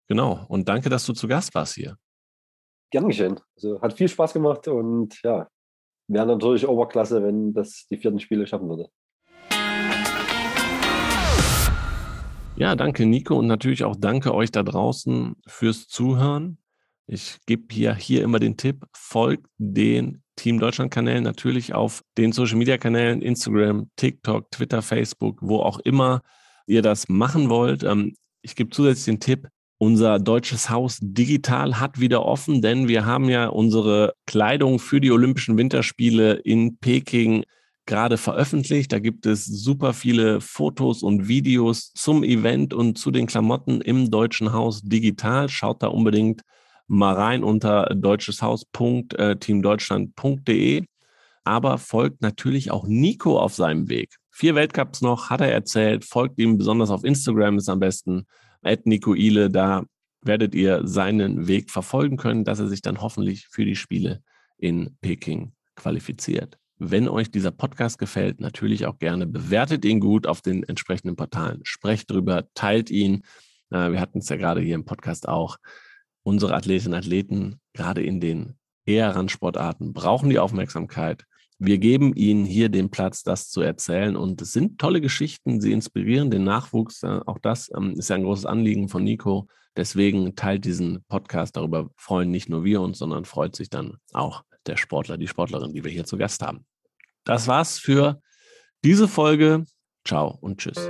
Genau. Und danke, dass du zu Gast warst hier. Gern geschehen. Also hat viel Spaß gemacht und ja, wäre natürlich Oberklasse, wenn das die vierten Spiele schaffen würde. Ja, danke Nico und natürlich auch danke euch da draußen fürs Zuhören. Ich gebe hier, hier immer den Tipp, folgt den Team Deutschland Kanälen natürlich auf den Social Media Kanälen, Instagram, TikTok, Twitter, Facebook, wo auch immer ihr das machen wollt. Ähm, ich gebe zusätzlich den Tipp, unser deutsches Haus digital hat wieder offen, denn wir haben ja unsere Kleidung für die Olympischen Winterspiele in Peking gerade veröffentlicht. Da gibt es super viele Fotos und Videos zum Event und zu den Klamotten im Deutschen Haus digital. Schaut da unbedingt mal rein unter deutscheshaus.teamdeutschland.de. Aber folgt natürlich auch Nico auf seinem Weg. Vier Weltcups noch, hat er erzählt. Folgt ihm besonders auf Instagram ist am besten. Nico Ile, da werdet ihr seinen Weg verfolgen können, dass er sich dann hoffentlich für die Spiele in Peking qualifiziert. Wenn euch dieser Podcast gefällt, natürlich auch gerne bewertet ihn gut auf den entsprechenden Portalen. Sprecht drüber, teilt ihn. Wir hatten es ja gerade hier im Podcast auch. Unsere Athletinnen und Athleten, gerade in den eher Randsportarten, brauchen die Aufmerksamkeit. Wir geben Ihnen hier den Platz, das zu erzählen. Und es sind tolle Geschichten. Sie inspirieren den Nachwuchs. Auch das ähm, ist ja ein großes Anliegen von Nico. Deswegen teilt diesen Podcast. Darüber freuen nicht nur wir uns, sondern freut sich dann auch der Sportler, die Sportlerin, die wir hier zu Gast haben. Das war's für diese Folge. Ciao und tschüss.